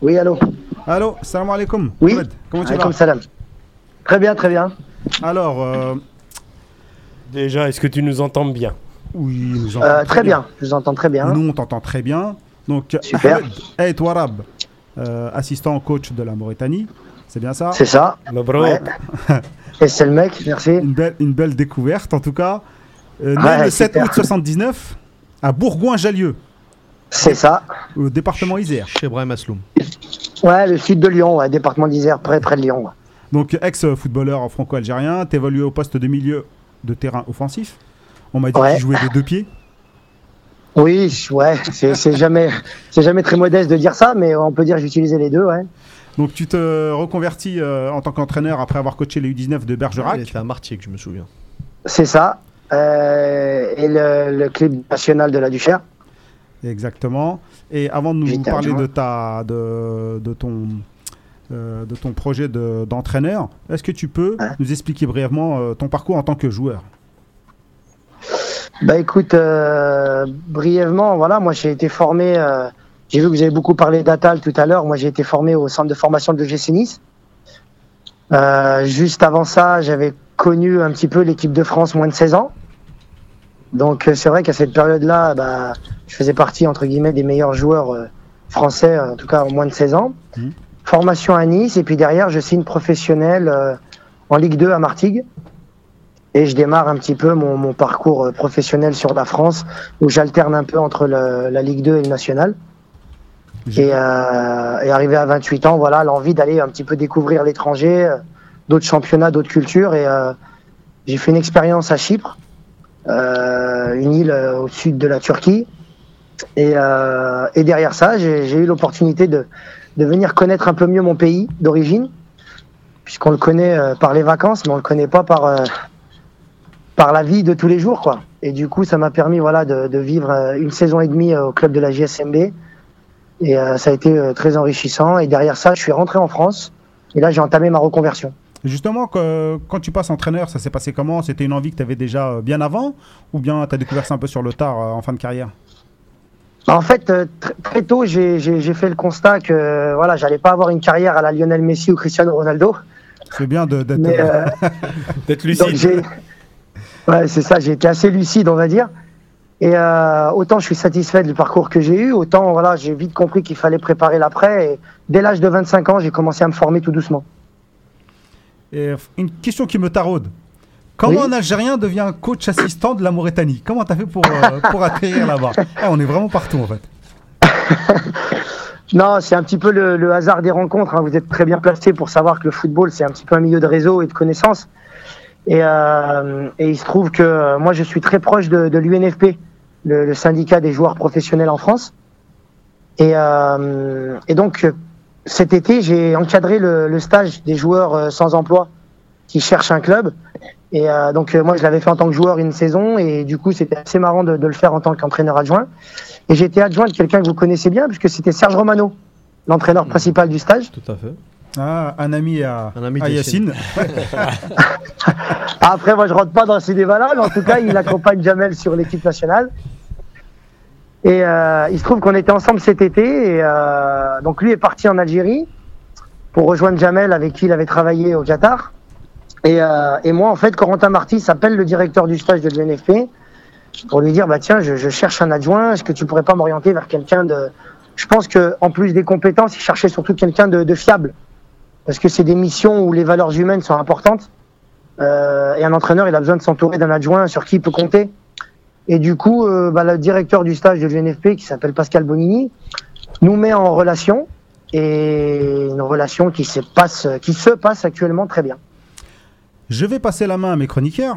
Oui, allô Allô, salam alaikum. Oui. Comment tu vas? Alaikum salam. Très bien, très bien. Alors, euh, Déjà, est-ce que tu nous entends bien oui, nous entend Euh, très bien, je vous entends très bien. Nous, on t'entend très bien. Donc, Super. Ahmed Warab, euh, assistant coach de la Mauritanie, c'est bien ça C'est ça. Mabrouk. Ouais. Et c'est le mec, merci. une belle, une belle découverte en tout cas. Euh, né le 7 super. août 79 à Bourgoin-Jallieu, C'est ça. au département Isère. Chez Brahim Asloum. Ouais, le sud de Lyon, ouais, département d'Isère, près, près de Lyon. Donc ex-footballeur franco-algérien, t'évoluais au poste de milieu de terrain offensif. On m'a dit Ouais. qu'il jouait des deux pieds. Oui, ouais, c'est c'est jamais, c'est jamais très modeste de dire ça, mais on peut dire que j'utilisais les deux, ouais. Donc tu te reconvertis euh, en tant qu'entraîneur après avoir coaché les U19 de Bergerac. Il était à Martigues, je me souviens. C'est ça. Euh, et le, le club national de la Duchère. Exactement. Et avant de nous parler de, ta, de, de, ton, euh, de ton projet de- d'entraîneur, est-ce que tu peux Ouais. nous expliquer brièvement euh, ton parcours en tant que joueur? Bah écoute, euh, brièvement, voilà, moi j'ai été formé, j'ai vu que vous avez beaucoup parlé d'Atal tout à l'heure, moi j'ai été formé au centre de formation de l'EGC Nice. Juste avant ça, j'avais connu un petit peu l'équipe de France moins de 16 ans. Donc c'est vrai qu'à cette période-là, bah, je faisais partie entre guillemets des meilleurs joueurs français, en tout cas en moins de 16 ans. Mhm. Formation à Nice et puis derrière je signe professionnel euh, en Ligue 2 à Martigues. Et je démarre un petit peu mon, mon parcours euh, professionnel sur la France, où j'alterne un peu entre le- la Ligue 2 et le National. Et, euh, et arrivé à 28 ans, voilà, l'envie d'aller un petit peu découvrir l'étranger, euh, d'autres championnats, d'autres cultures. Et euh, j'ai fait une expérience à Chypre, euh, une île au sud de la Turquie. Et, euh, et derrière ça, j'ai eu l'opportunité de, de venir connaître un peu mieux mon pays d'origine, puisqu'on le connaît euh, par les vacances, mais on le connaît pas par, euh, par la vie de tous les jours, quoi. Et du coup, ça m'a permis, voilà, de, vivre euh, une saison et demie au club de la JSMB. Et ça a été très enrichissant. Et derrière ça, je suis rentré en France. Et là, j'ai entamé ma reconversion. Justement, que- quand tu passes entraîneur, ça s'est passé comment? C'était une envie que tu avais déjà bien avant? Ou bien tu as découvert ça un peu sur le tard en fin de carrière? En fait, euh, tr- très tôt, j'ai fait le constat que euh, voilà, j'allais pas avoir une carrière à la Lionel Messi ou Cristiano Ronaldo. C'est bien d'être. Euh, D'être lucide. ouais, c'est ça. J'ai été assez lucide, on va dire. Et euh, autant je suis satisfait du parcours que j'ai eu, autant voilà, j'ai vite compris qu'il fallait préparer l'après. Et dès l'âge de 25 ans, j'ai commencé à me former tout doucement. Et une question qui me taraude. Comment Oui. un Algérien devient coach assistant de la Mauritanie? Comment t'as fait pour, euh, pour atterrir là-bas? Ah, On est vraiment partout en fait. Non, c'est un petit peu le, le hasard des rencontres. hein. Vous êtes très bien placé pour savoir que le football, c'est un petit peu un milieu de réseau et de connaissances. Et, euh, et il se trouve que euh, moi, je suis très proche de, de l'UNFP, le, le syndicat des joueurs professionnels en France. Et, euh, et donc, cet été, j'ai encadré le, le stage des joueurs sans emploi qui cherchent un club. Et euh, donc, euh, moi, je l'avais fait en tant que joueur une saison. Et du coup, c'était assez marrant de, de le faire en tant qu'entraîneur adjoint. Et j'étais adjoint de quelqu'un que vous connaissez bien, puisque c'était Serge Romano, l'entraîneur principal du stage. Tout à fait. Ah, un ami à, Un ami à de Yacine. Après, moi, je rentre pas dans ces débats-là, mais en tout cas, il accompagne Jamel sur l'équipe nationale. Et euh, il se trouve qu'on était ensemble cet été. Et, euh, donc, lui est parti en Algérie pour rejoindre Jamel, avec qui il avait travaillé au Qatar. Et, euh, et moi, en fait, Corentin Marty s'appelle le directeur du stage de l'UNFP pour lui dire bah tiens, je, je cherche un adjoint. Est-ce que tu pourrais pas m'orienter vers quelqu'un de Je pense que en plus des compétences, il cherchait surtout quelqu'un de, de fiable, parce que c'est des missions où les valeurs humaines sont importantes. Euh, et un entraîneur, il a besoin de s'entourer d'un adjoint sur qui il peut compter. Et du coup, euh, bah, le directeur du stage de l'UNFP, qui s'appelle Pascal Bonini, nous met en relation. Et une relation qui se passe, qui se passe actuellement très bien. Je vais passer la main à mes chroniqueurs.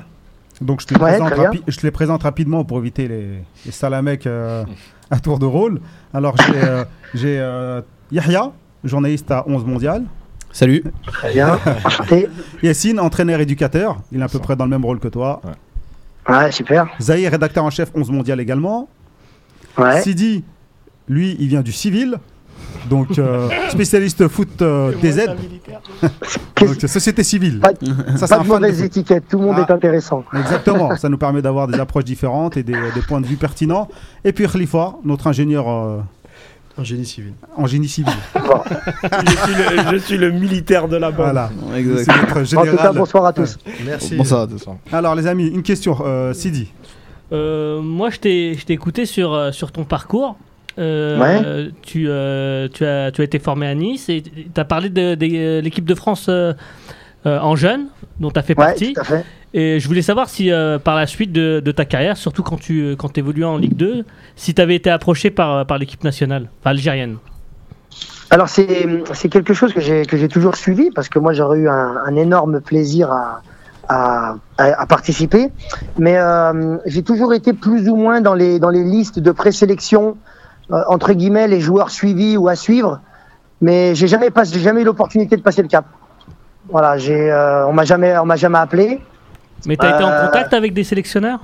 Donc je te, les Ouais, présente, je te les présente rapidement pour éviter les, les salamecs euh, à tour de rôle. Alors j'ai euh, euh, Yahya, journaliste à 11 mondial. Salut. Très bien, enchanté. Yacine, entraîneur éducateur. Il est à peu près dans le même rôle que toi. Ouais, super. Zahir, rédacteur en chef 11 mondial également. Ouais. Sidi, lui, il vient du civil. Donc euh, spécialiste foot euh, DZ. Donc société civile. Pas, Ça, pas un de de mauvaise étiquette, tout le monde Ah. est intéressant. Exactement, ça nous permet d'avoir des approches différentes et des, des points de vue pertinents. Et puis Khalifa, notre ingénieur euh, Un génie civil. en génie civil. je, suis le, je suis le militaire de la bande. Voilà, notre En tout cas, général. bonsoir à tous. Merci. Bon, ça, Alors les amis, une question. Euh, Sidi, Euh, moi, je t'ai je t'ai écouté sur, euh, sur ton parcours. Euh, Ouais. euh, tu, euh, tu, as, tu as été formé à Nice et tu as parlé de, de, euh, l'équipe de France euh, en jeune, dont tu as fait Ouais, partie. tout à fait. Et je voulais savoir si, par la suite de, de ta carrière, surtout quand tu quand évoluais en Ligue 2, si tu avais été approché par, par l'équipe nationale, enfin algérienne. Alors c'est c'est quelque chose que j'ai que j'ai toujours suivi parce que moi j'aurais eu un, un énorme plaisir à à, à- à participer, mais euh, j'ai toujours été plus ou moins dans les dans les listes de présélection entre guillemets les joueurs suivis ou à suivre, mais j'ai jamais pas j'ai jamais eu l'opportunité de passer le cap. Voilà, j'ai euh, on m'a jamais on m'a jamais appelé. Mais tu as été en Euh, contact avec des sélectionneurs?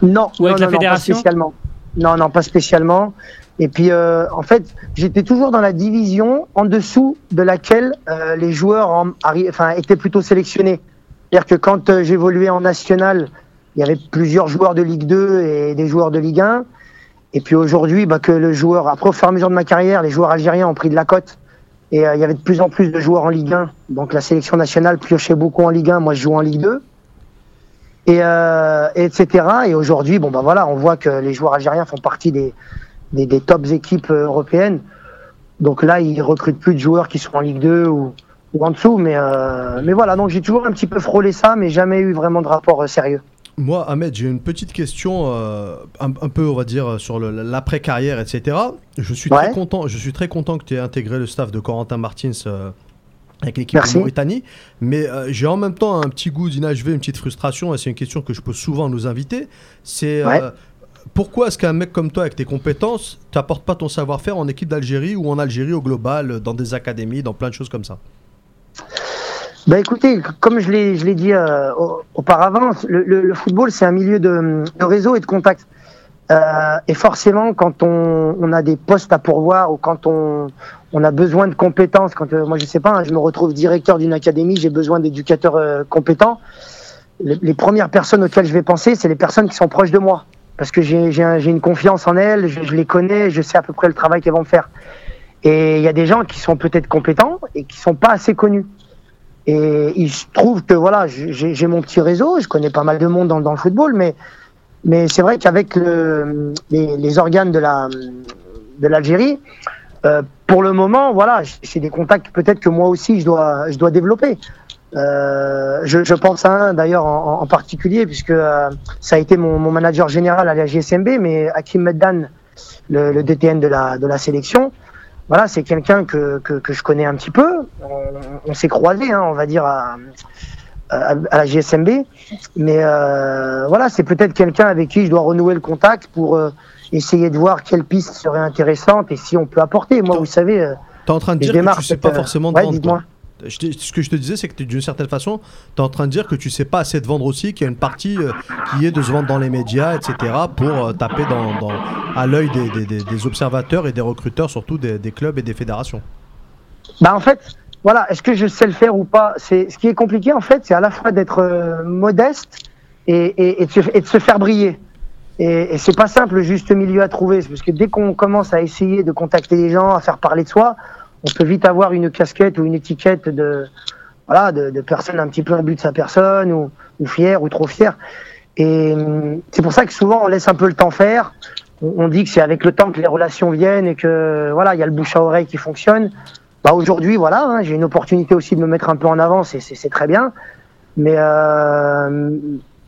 Non, Ou avec non, la non, non, fédération? pas spécialement. Non, non, pas spécialement. Et puis, euh, en fait, j'étais toujours dans la division en dessous de laquelle euh, les joueurs en, enfin, étaient plutôt sélectionnés. C'est-à-dire que quand euh, j'évoluais en national, il y avait plusieurs joueurs de Ligue 2 et des joueurs de Ligue 1. Et puis aujourd'hui, bah, que le joueur, après au fur et à mesure de ma carrière, les joueurs algériens ont pris de la cote. Et euh, il y avait de plus en plus de joueurs en Ligue 1. Donc la sélection nationale piochait beaucoup en Ligue 1. Moi, je joue en Ligue 2 et, euh, et etc. Et aujourd'hui, bon bah voilà, on voit que les joueurs algériens font partie des, des, des tops équipes euh, européennes. Donc là, ils recrutent plus de joueurs qui sont en Ligue 2 ou, ou en dessous, mais euh, mais voilà. Donc j'ai toujours un petit peu frôlé ça, mais jamais eu vraiment de rapport euh, sérieux. Moi, Ahmed, j'ai une petite question, euh, un, un peu, on va dire, sur l'après-carrière, etc. Je suis très content. Je suis très content que tu aies intégré le staff de Corentin Martins euh, avec l'équipe de. Mauritanie. Mais euh, j'ai en même temps un petit goût d'inachevé, une petite frustration, et c'est une question que je pose souvent à nos invités. C'est Ouais. pourquoi est-ce qu'un mec comme toi, avec tes compétences, t'apportes pas ton savoir-faire en équipe d'Algérie ou en Algérie au global, dans des académies, dans plein de choses comme ça? Bah écoutez, comme je l'ai je l'ai dit euh, au- auparavant, le, football c'est un milieu de, de réseau et de contact. Euh, et forcément, quand on, on a des postes à pourvoir ou quand on, on a besoin de compétences, quand euh, moi je sais pas, hein, je me retrouve directeur d'une académie, j'ai besoin d'éducateurs compétents. Les, les premières personnes auxquelles je vais penser, c'est les personnes qui sont proches de moi. parce que j'ai j'ai un- j'ai une confiance en elles, je, je les connais, je sais à peu près le travail qu'elles vont faire. Et il y a des gens qui sont peut-être compétents et qui sont pas assez connus. Et il se trouve que voilà, j'ai mon petit réseau, je connais pas mal de monde dans, le football, mais mais c'est vrai qu'avec le- les, organes de la de l'Algérie, euh, pour le moment, voilà, c'est des contacts peut-être que moi aussi je dois je dois développer. Euh, je, pense à un d'ailleurs en, particulier puisque euh, ça a été mon, mon manager général à la GSMB, mais Hakim Meddan, le, le DTN de la de la sélection, voilà, c'est quelqu'un que, que, que je connais un petit peu. On, on s'est croisés, hein, on va dire, à, à, à la GSMB. Mais euh, voilà, c'est peut-être quelqu'un avec qui je dois renouer le contact pour euh, essayer de voir quelle piste serait intéressante et si on peut apporter. Moi, vous savez, euh, T'es en train de je dire que démarre tu sais cette, pas forcément te ouais, vendre. Ce que je te disais, c'est que d'une certaine façon, tu es en train de dire que tu sais pas assez te vendre aussi, qu'il y a une partie euh, qui est de se vendre dans les médias, etc., pour euh, taper à l'œil des, observateurs et des recruteurs, surtout des, clubs et des fédérations. Bah en fait, voilà, est-ce que je sais le faire ou pas? C'est ce qui est compliqué en fait, c'est à la fois d'être euh, modeste et, de se, faire briller. Et, c'est pas simple le juste milieu à trouver, parce que dès qu'on commence à essayer de contacter les gens, à faire parler de soi, on peut vite avoir une casquette ou une étiquette de voilà de, de personne un petit peu un but de sa personne ou, ou fier ou trop fier. Et hum, c'est pour ça que souvent on laisse un peu le temps faire. On, dit que c'est avec le temps que les relations viennent et que voilà il y a le bouche à oreille qui fonctionne. Bah aujourd'hui, voilà, hein, j'ai une opportunité aussi de me mettre un peu en avant, c'est très bien. Mais, euh,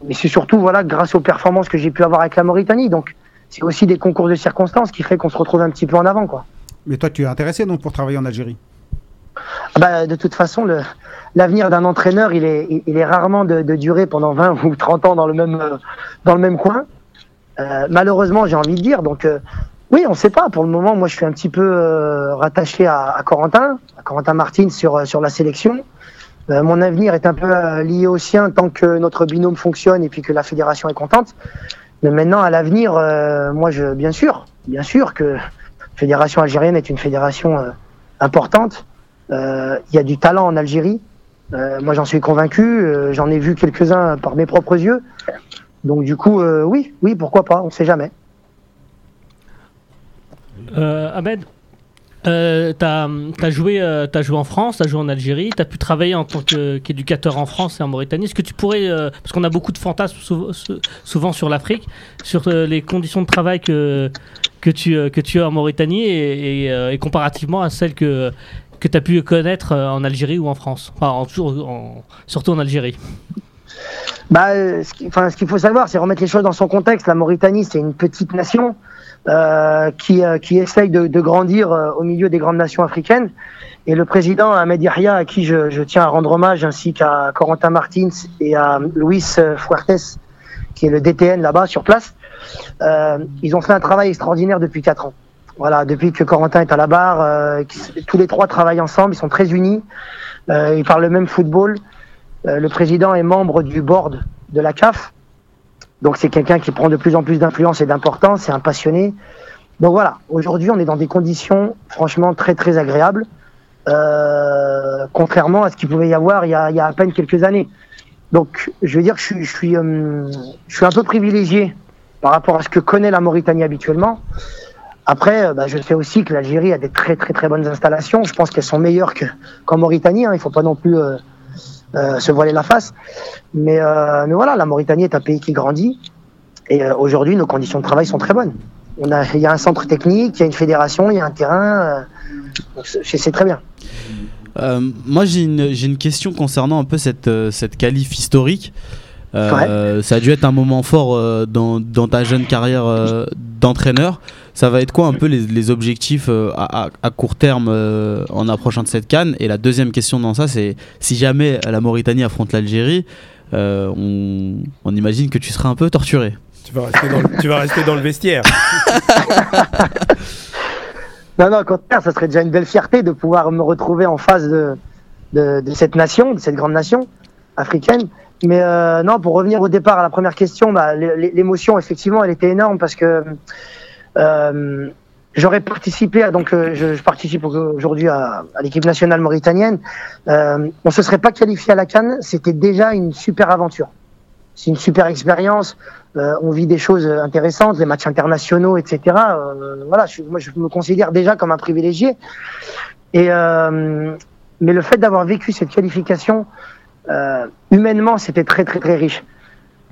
mais c'est surtout voilà, grâce aux performances que j'ai pu avoir avec la Mauritanie. Donc, c'est aussi des concours de circonstances qui fait qu'on se retrouve un petit peu en avant. Quoi. Mais toi, tu es intéressé donc pour travailler en Algérie Ah bah, de toute façon, l'avenir d'un entraîneur, il est, il- est rarement de, durer pendant 20 ou 30 ans dans le même, euh, dans le même coin. Euh, malheureusement, j'ai envie de dire. Donc, euh, oui, on ne sait pas. Pour le moment, moi, je suis un petit peu rattaché à, Corentin, à Corentin Martin sur, sur la sélection. Mon avenir est un peu lié au sien tant que notre binôme fonctionne et puis que la fédération est contente. Mais maintenant, à l'avenir, moi, bien sûr, bien sûr que fédération algérienne est une fédération euh, importante. Euh, Il y a du talent en Algérie. Euh, moi, j'en suis convaincu. J'en ai vu quelques-uns par mes propres yeux. Donc, du coup, oui, oui, pourquoi pas On ne sait jamais. Ahmed, euh, t'as as joué, euh, joué en France, t'as joué en Algérie, t'as pu travailler en tant qu'éducateur en France et en Mauritanie. Est-ce que tu pourrais, parce qu'on a beaucoup de fantasmes sou- sou- souvent sur l'Afrique, sur les conditions de travail que que tu euh, que tu as en Mauritanie et, euh, comparativement à celles que que tu as pu connaître euh, en Algérie ou en France, en, surtout en Algérie. Bah, ce qu'il faut savoir, c'est remettre les choses dans son contexte. La Mauritanie, c'est une petite nation qui, qui essaye de, grandir au milieu des grandes nations africaines. Et le président Ahmed Yahya, à qui je, je tiens à rendre hommage, ainsi qu'à Corentin Martins et à Luis Fuertes, qui est le DTN là-bas sur place, ils ont fait un travail extraordinaire depuis quatre ans. Voilà, depuis que Corentin est à la barre, euh, tous les trois travaillent ensemble, ils sont très unis, euh, ils parlent le même football. Euh, le président est membre du board de la CAF. Donc c'est quelqu'un qui prend de plus en plus d'influence et d'importance, c'est un passionné. Donc voilà, aujourd'hui on est dans des conditions franchement très très agréables, euh, contrairement à ce qu'il pouvait y avoir il y, a, à peine quelques années. Donc je veux dire que euh, je suis un peu privilégié par rapport à ce que connaît la Mauritanie habituellement. Après, euh, bah, je sais aussi que l'Algérie a des très très très bonnes installations. Je pense qu'elles sont meilleures que- qu'en Mauritanie. hein. Il ne faut pas non plus euh, euh, se voiler la face. Mais, voilà, la Mauritanie est un pays qui grandit. Et aujourd'hui, nos conditions de travail sont très bonnes. Il y a un centre technique, il y a une fédération, il y a un terrain. c'est très bien. Moi, j'ai une, une question concernant un peu cette, cette historique. Euh, Ça a dû être un moment fort euh, dans, dans ta jeune carrière euh, d'entraîneur. Ça va être quoi un peu les, les objectifs euh, à, court terme euh, en approchant de cette canne? Et la deuxième question dans ça, c'est si jamais la Mauritanie affronte l'Algérie, euh, on, on imagine que tu seras un peu torturé. Tu vas rester dans le, tu vas rester dans le vestiaire. Non, non, au contraire, ça serait déjà une belle fierté de pouvoir me retrouver en face de, de, de cette nation, de cette grande nation africaine. Mais euh, non, pour revenir au départ à la première question, bah, l'é- l'é- l'émotion, effectivement, elle était énorme parce que euh, j'aurais participé, à, donc euh, je, je participe aujourd'hui à, l'équipe nationale mauritanienne. Euh, on se serait pas qualifié à la Cannes, c'était déjà une super aventure. c'est une super expérience. Euh, on vit des choses intéressantes, les matchs internationaux, etc. Euh, voilà, je, moi je me considère déjà comme un privilégié. Et mais le fait d'avoir vécu cette qualification euh, humainement, c'était très très très riche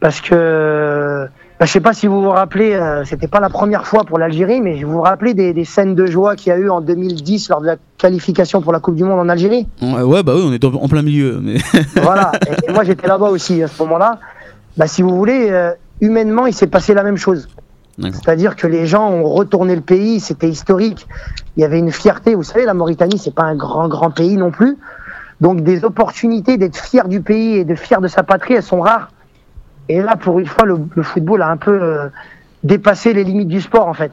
parce que bah, je sais pas si vous vous rappelez, euh, c'était pas la première fois pour l'Algérie, mais vous vous rappelez des, des scènes de joie qu'il y a eu en 2010 lors de la qualification pour la Coupe du Monde en Algérie? Ouais, bah oui, on est en plein milieu. Mais... voilà. Et, et moi, j'étais là-bas aussi à ce moment-là. Bah, si vous voulez, euh, humainement, il s'est passé la même chose. C'est-à-dire que les gens ont retourné le pays, c'était historique. Il y avait une fierté. Vous savez, la Mauritanie, c'est pas un grand, grand pays non plus. Donc, des opportunités d'être fier du pays et de fier de sa patrie, elles sont rares. Et là, pour une fois, le, football a un peu euh, dépassé les limites du sport, en fait.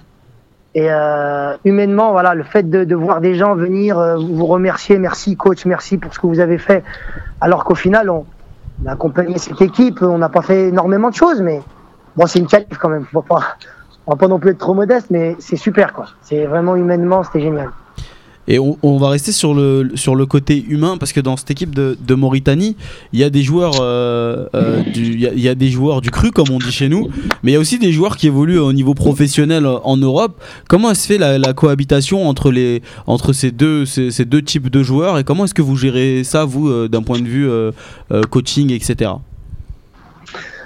Et euh, humainement, voilà, le fait de, voir des gens venir euh, vous remercier, merci coach, merci pour ce que vous avez fait, alors qu'au final, on, on a accompagné cette équipe, on n'a pas fait énormément de choses, mais bon, c'est une qualif quand même. Faut pas, on va pas non plus être trop modeste, mais c'est super, quoi. C'est vraiment humainement, c'était génial. Et on, va rester sur le, sur le côté humain parce que dans cette équipe de, Mauritanie, il y a des joueurs euh, euh, du, y, a- des joueurs du cru comme on dit chez nous, mais il y a aussi des joueurs qui évoluent au niveau professionnel en Europe. Comment se fait la, cohabitation entre les entre ces deux ces, deux types de joueurs et comment est-ce que vous gérez ça vous euh, d'un point de vue coaching etc.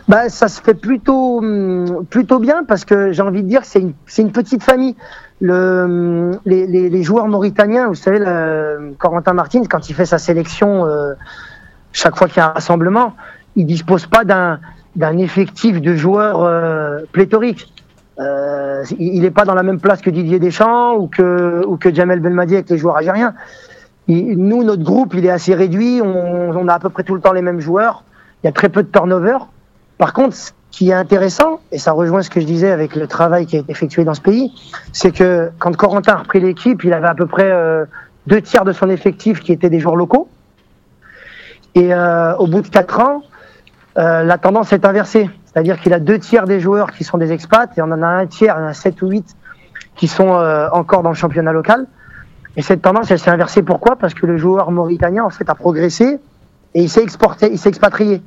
Bah, ça se fait plutôt, hum, plutôt bien parce que j'ai envie de dire que c'est une, c'est une petite famille. Le, les, joueurs mauritaniens, vous savez, Corentin Martins, quand il fait sa sélection, euh, chaque fois qu'il y a un rassemblement, il dispose pas d'un, effectif de joueurs euh, pléthorique. Euh, il n'est pas dans la même place que Didier Deschamps ou que, Jamel Belmadi avec les joueurs algériens. Nous, notre groupe, il est assez réduit. On, on a à peu près tout le temps les mêmes joueurs. Il y a très peu de turnover. Par contre, qui est intéressant, et ça rejoint ce que je disais avec le travail qui a été effectué dans ce pays, c'est que quand Corentin a repris l'équipe, il avait à peu près euh, deux tiers de son effectif qui étaient des joueurs locaux. Et euh, au bout de quatre ans, euh, la tendance est inversée. C'est-à-dire qu'il a deux tiers des joueurs qui sont des expats, et on en a un tiers, a sept ou huit qui sont encore dans le championnat local. Et cette tendance, elle s'est inversée. Pourquoi? Parce que le joueur mauritanien, en fait, a progressé et il s'est exporté, il s'est expatrié.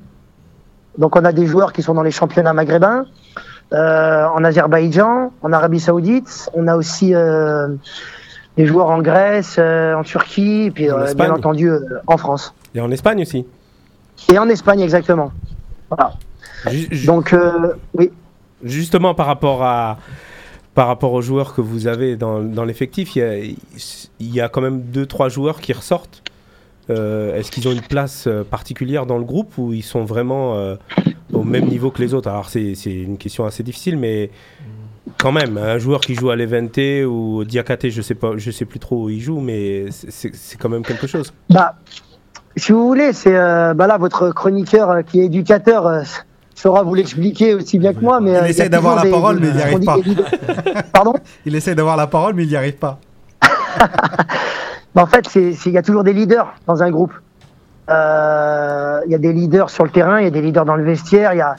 Donc on a des joueurs qui sont dans les championnats maghrébins, euh, en Azerbaïdjan, en Arabie Saoudite. On a aussi euh, des joueurs en Grèce, euh, en Turquie, et puis En bien entendu en France. Et en Espagne aussi. Et en Espagne exactement. Voilà. Ju- Donc oui. Justement, par rapport à par rapport aux joueurs que vous avez dans, dans l'effectif, il y a, il y a quand même deux trois joueurs qui ressortent. Euh, Est-ce qu'ils ont une place euh, particulière dans le groupe ou ils sont vraiment euh, au même niveau que les autres? Alors c'est c'est une question assez difficile, mais quand même, un joueur qui joue à l'Evente ou au Diakate, je sais pas, je sais plus trop où il joue, mais c'est- quand même quelque chose. Bah, si vous voulez, c'est euh, bah là votre chroniqueur euh, qui est éducateur euh, saura vous l'expliquer aussi bien que moi. Mais Il essaie d'avoir la parole, mais il n'y arrive pas. Pardon? Il essaie d'avoir la parole, mais il n'y arrive pas. Bah, En fait, il y a toujours des leaders dans un groupe. Euh, Il y a des leaders sur le terrain, il y a des leaders dans le vestiaire. Il y a...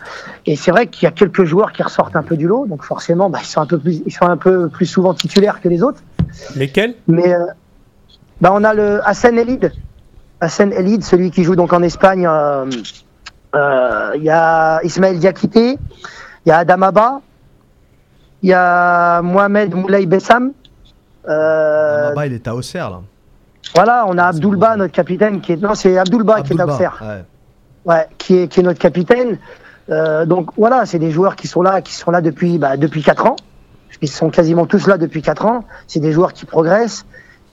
Et c'est vrai qu'il y a quelques joueurs qui ressortent un peu du lot. Donc forcément, bah, ils, sont un peu plus, ils sont un peu plus souvent titulaires que les autres. Lesquels? Mais euh, bah, on a le Hassan Elid. Hassan Elid, celui qui joue donc en Espagne. euh, euh, Il y a Ismaël Diakité, il y a Adam Abba, il y a Mohamed Moulay Bessam. Euh, Là-bas, il est à Auxerre, là. Voilà, on a Abdoulba, notre capitaine, qui est. Non, c'est Abdoulba qui est à Abdoulba, Auxerre. ouais. Ouais, qui est, qui est notre capitaine. Euh, donc voilà, c'est des joueurs qui sont là, qui sont là depuis, bah, depuis 4 ans. Ils sont quasiment tous là depuis 4 ans. C'est des joueurs qui progressent.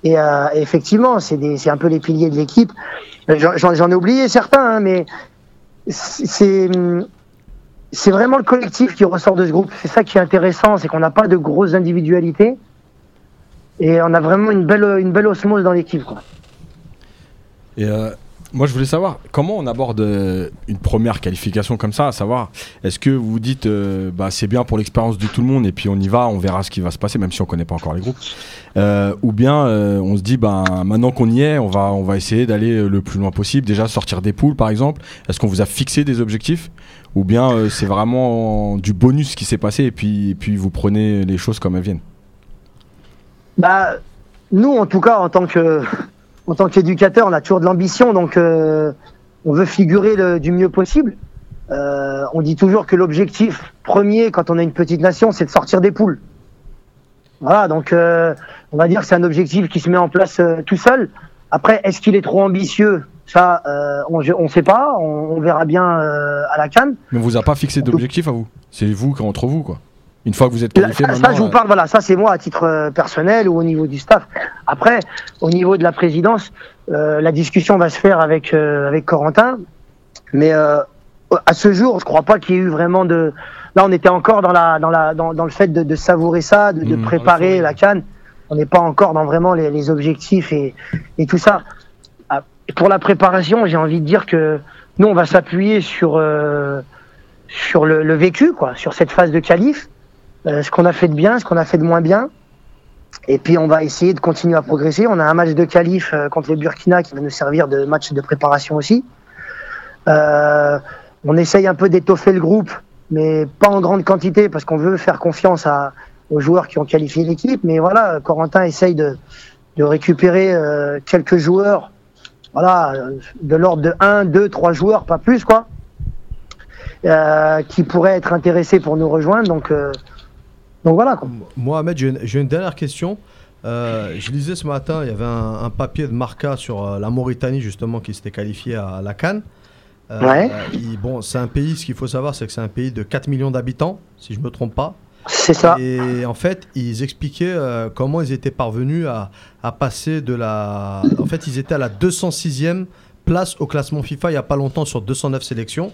Et, euh, effectivement, c'est des- c'est un peu les piliers de l'équipe. Euh, J'en ai oublié certains, hein, mais c'est c'est vraiment le collectif qui ressort de ce groupe. C'est ça qui est intéressant, c'est qu'on n'a pas de grosses individualités. Et on a vraiment une belle, une belle osmose dans l'équipe. Et euh, moi, je voulais savoir comment on aborde euh, une première qualification comme ça, à savoir, est-ce que vous dites, euh, bah, c'est bien pour l'expérience de tout le monde et puis on y va, on verra ce qui va se passer, même si on connaît pas encore les groupes, Euh, ou bien on se dit, bah, maintenant qu'on y est, on va, on va essayer d'aller le plus loin possible, déjà sortir des poules, par exemple. Est-ce qu'on vous a fixé des objectifs, ou bien c'est vraiment du bonus qui s'est passé et puis, et puis vous prenez les choses comme elles viennent? Bah, nous, en tout cas, en tant que, en tant qu'éducateur, on a toujours de l'ambition, donc euh, on veut figurer le, du mieux possible. euh, on dit toujours que l'objectif premier quand on a une petite nation, c'est de sortir des poules. Voilà, donc euh, on va dire que c'est un objectif qui se met en place tout seul. Après, est-ce qu'il est trop ambitieux? Ça, on ne sait pas. On, on verra bien à la Cannes. Mais on vous a pas fixé d'objectif à vous. C'est vous qui entre vous, quoi. Une fois que vous êtes qualifié ça, ça, je vous euh, parle, voilà, ça c'est moi à titre euh, personnel ou au niveau du staff. Après, au niveau de la présidence, euh, la discussion va se faire avec euh, avec Corentin, mais euh, à ce jour, je crois pas qu'il y ait eu vraiment de. Là, on était encore dans la dans la dans, dans le fait de, de savourer ça, de, de Mhm. préparer la canne. On n'est pas encore dans vraiment les, les objectifs et et tout ça. Ah, Pour la préparation, j'ai envie de dire que nous, on va s'appuyer sur sur le, le vécu, quoi, sur cette phase de qualif. Euh, ce qu'on a fait de bien, ce qu'on a fait de moins bien. Et puis on va essayer de continuer à progresser. On a un match de qualif euh, contre le Burkina qui va nous servir de match de préparation aussi. Euh, on essaye un peu d'étoffer le groupe, mais pas en grande quantité parce qu'on veut faire confiance à, aux joueurs qui ont qualifié l'équipe. Mais voilà, Corentin essaye de, de récupérer euh, quelques joueurs, voilà, de l'ordre de 1, 2, 3 joueurs, pas plus quoi, euh, qui pourraient être intéressés pour nous rejoindre. Donc, euh, donc voilà. Quoi. Mohamed, j'ai une, dernière question. Euh, je lisais ce matin, il y avait un, un papier de Marca sur euh, la Mauritanie, justement, qui s'était qualifiée à la Cannes. Euh, Ouais. il- bon, c'est un pays, ce qu'il faut savoir, c'est que c'est un pays de 4 millions d'habitants, si je me trompe pas. C'est ça. Et en fait, ils expliquaient comment ils étaient parvenus à, à passer de la. En fait, ils étaient à la 206e place au classement FIFA il n'y a pas longtemps sur 209 sélections.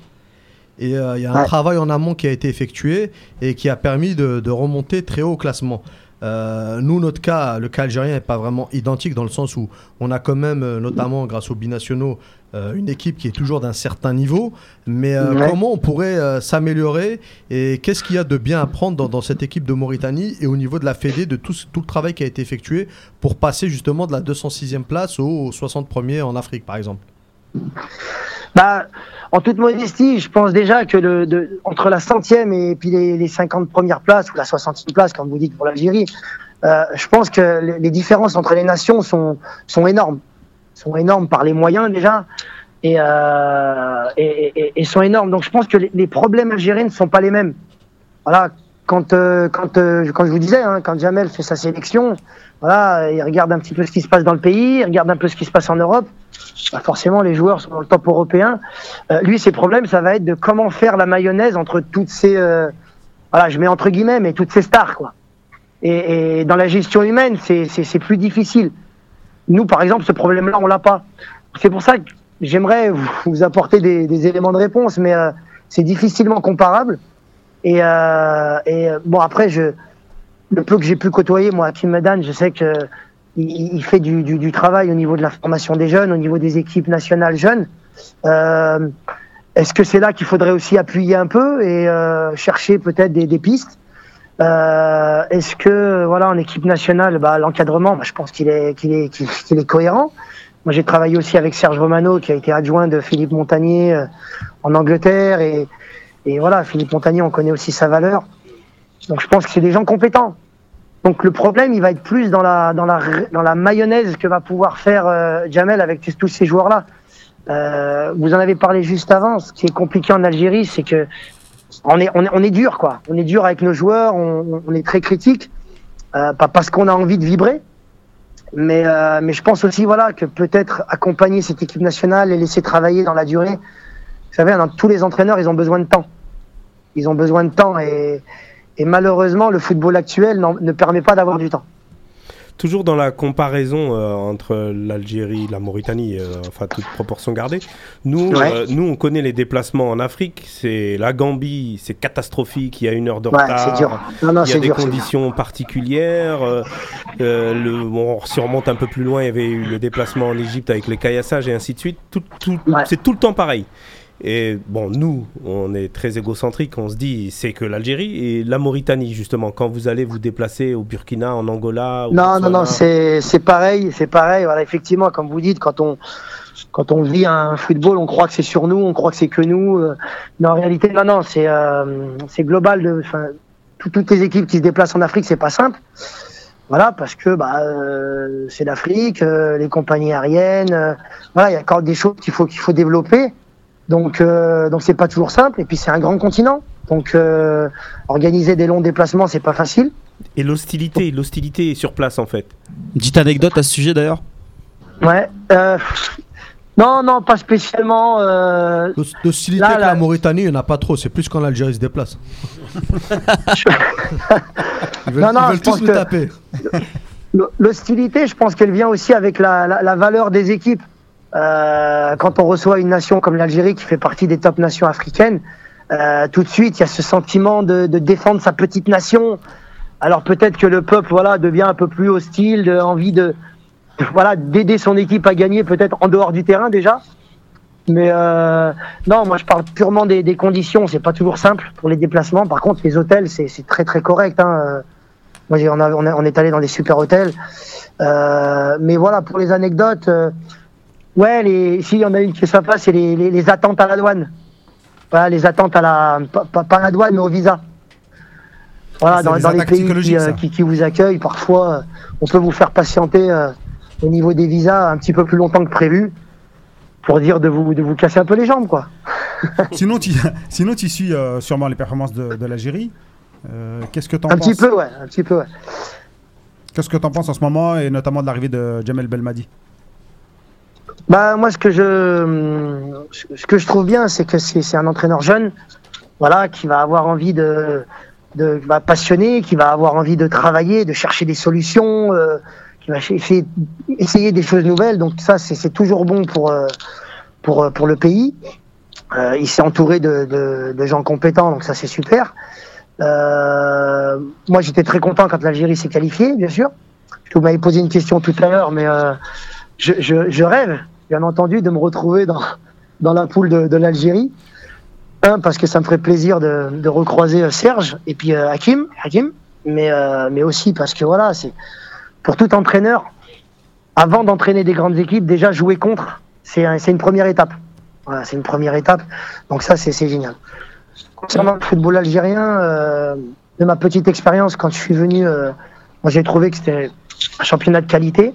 Et euh, il y a un Ouais. travail en amont qui a été effectué et qui a permis de, de remonter très haut au classement. Euh, nous, notre cas, le cas algérien n'est pas vraiment identique dans le sens où on a quand même, euh, notamment grâce aux binationaux, euh, une équipe qui est toujours d'un certain niveau. Mais euh, Ouais. comment on pourrait s'améliorer et qu'est-ce qu'il y a de bien à prendre dans, dans cette équipe de Mauritanie et au niveau de la Fédé, de tout, le travail qui a été effectué pour passer justement de la 206e place au 61er en Afrique, par exemple? Bah, en toute modestie, je pense déjà que le, entre la centième et puis les, les 50 premières places ou la 60e place, comme vous dites pour l'Algérie, euh, je pense que les, différences entre les nations sont, sont énormes. Sont énormes par les moyens déjà et, euh, et- et sont énormes. Donc je pense que les, les problèmes algériens ne sont pas les mêmes. Voilà, quand, euh, quand, euh, quand je vous disais, hein, quand Jamel fait sa sélection, voilà, il regarde un petit peu ce qui se passe dans le pays, il regarde un peu ce qui se passe en Europe. Bah, forcément, les joueurs sont dans le top européen. Euh, lui, ses problèmes, ça va être de comment faire la mayonnaise entre toutes ces, voilà, je mets entre guillemets, mais toutes ces stars, quoi. Et, dans la gestion humaine, c'est plus difficile. Nous, par exemple, ce problème-là, on l'a pas. C'est pour ça que j'aimerais vous, apporter des, éléments de réponse, mais c'est difficilement comparable. Et, euh, et euh, bon, après, je, le peu que j'ai pu côtoyer, moi, Kim Medan, je sais que il, fait du, du, du travail au niveau de la formation des jeunes, au niveau des équipes nationales jeunes. Euh, Est-ce que c'est là qu'il faudrait aussi appuyer un peu et euh, chercher peut-être des, des pistes? Euh, Est-ce que voilà en équipe nationale, bah, l'encadrement, bah, je pense qu'il est qu'il est qu'il est cohérent. Moi, j'ai travaillé aussi avec Serge Romano, qui a été adjoint de Philippe Montagnier euh, en Angleterre, et, et voilà, Philippe Montagnier, on connaît aussi sa valeur. Donc, je pense que c'est des gens compétents. Donc, le problème, il va être plus dans la dans la dans la mayonnaise que va pouvoir faire euh, Jamel avec tous ces joueurs-là. Euh, vous en avez parlé juste avant. Ce qui est compliqué en Algérie, c'est que on est, on est, on est dur, quoi. On est dur avec nos joueurs, on, on est très critique, euh, pas parce qu'on a envie de vibrer, mais, euh, mais je pense aussi, voilà, que peut-être accompagner cette équipe nationale et laisser travailler dans la durée. Vous savez, dans tous les entraîneurs, ils ont besoin de temps. Ils ont besoin de temps et, et malheureusement, le football actuel ne permet pas d'avoir du temps. Toujours dans la comparaison euh, entre l'Algérie, la Mauritanie, euh, enfin toute proportion gardée, nous, Ouais. euh, nous on connaît les déplacements en Afrique. C'est la Gambie, c'est catastrophique. Il y a une heure de Ouais, retard. c'est dur. Non, non, Il y a des dur. conditions particulières. le, bon, si on remonte un peu plus loin, il y avait eu le déplacement en Égypte avec les caillassages et ainsi de suite. Tout, tout- Ouais. C'est tout le temps pareil. Et bon, nous, on est très égocentrique, on se dit c'est que l'Algérie et la Mauritanie, justement, quand vous allez vous déplacer au Burkina, en Angola. au Non, non, non, c'est pareil, c'est pareil. Voilà, effectivement, comme vous dites, quand on quand on vit un football, on croit que c'est sur nous, on croit que c'est que nous. euh, mais en réalité, non, non, c'est euh, global. De, tout- toutes les équipes qui se déplacent en Afrique, c'est pas simple. Voilà, parce que bah, euh, c'est l'Afrique, euh, les compagnies aériennes. voilà, il y a encore des choses qu'il faut qu'il faut développer. Donc, euh, donc c'est pas toujours simple. Et puis c'est un grand continent. Donc, euh, organiser des longs déplacements, c'est pas facile. Et l'hostilité, l'hostilité est sur place en fait. Petite anecdote à ce sujet d'ailleurs Ouais. euh, non, non, pas spécialement. euh, L'hos- L'hostilité avec la Mauritanie, il n'y en a pas trop. C'est plus quand l'Algérie se déplace. Ils veulent, Non, non, ils veulent je tous pense nous taper. L'ho- L'hostilité, je pense qu'elle vient aussi avec la, la- la valeur des équipes. Euh, quand on reçoit une nation comme l'Algérie, qui fait partie des top nations africaines, euh, tout de suite, il y a ce sentiment de, de défendre sa petite nation. Alors peut-être que le peuple, voilà, devient un peu plus hostile, de, envie de, voilà, d'aider son équipe à gagner, peut-être en dehors du terrain déjà. Mais euh, non, moi je parle purement des, des conditions. C'est pas toujours simple pour les déplacements. Par contre, les hôtels, c'est c'est très très correct. Hein. Moi, on, on, a- on est allé dans des super hôtels. Euh, mais voilà, pour les anecdotes, euh, ouais, les, si, il y en a une qui est sympa, c'est les, les, les attentes à la douane. Voilà, les attentes à la, pas, à la douane, mais au visa. Voilà, dans, les pays qui, euh, qui, qui vous accueillent, parfois, euh, on peut vous faire patienter euh, au niveau des visas un petit peu plus longtemps que prévu pour dire de vous, de vous casser un peu les jambes, quoi. sinon, tu, sinon, tu suis sûrement les performances de, de l'Algérie. Qu'est-ce que tu en Un penses petit peu, ouais, un petit peu, ouais. Qu'est-ce que tu en penses en ce moment et notamment de l'arrivée de Jamel Belmadi? Bah moi ce que je ce que je trouve bien c'est que c'est un entraîneur jeune voilà qui va avoir envie de de bah, passionné qui va avoir envie de travailler de chercher des solutions euh, qui va essayer essayer des choses nouvelles. Donc ça c'est c'est toujours bon pour euh, pour euh, pour le pays. Euh, il s'est entouré de, de de gens compétents donc ça c'est super. Euh, moi j'étais très content quand l'Algérie s'est qualifiée bien sûr. Vous m'avez posé une question tout à l'heure mais euh, je, rêve, bien entendu, de me retrouver dans, dans la poule de, l'Algérie. Un, parce que ça me ferait plaisir de, recroiser euh, Serge et puis euh, Hakim, Hakim. Mais, euh, mais aussi parce que voilà, c'est pour tout entraîneur, avant d'entraîner des grandes équipes, déjà jouer contre, c'est un- c'est une première étape. C'est une première étape. Donc ça, c'est génial. Concernant le football algérien, de ma petite expérience, quand je suis venu, j'ai trouvé que c'était un championnat de qualité.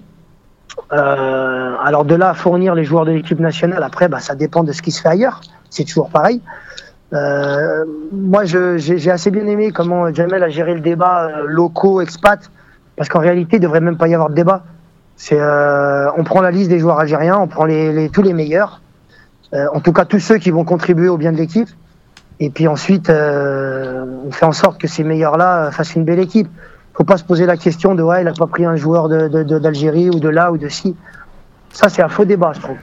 Euh, alors de là à fournir les joueurs de l'équipe nationale, après, bah, ça dépend de ce qui se fait ailleurs. C'est toujours pareil. Euh, moi, j'ai assez bien aimé comment Jamel a géré le débat euh, locaux, expats, parce qu'en réalité, il devrait même pas y avoir de débat. On prend la liste des joueurs algériens, on prend tous les meilleurs, en tout cas tous ceux qui vont contribuer au bien de l'équipe, et puis ensuite, on fait en sorte que ces meilleurs-là fassent une belle équipe faut pas se poser la question de ouais, il a pas pris un joueur de, de- de- d'Algérie ou de là ou de ci. Ça, c'est un faux débat, je trouve.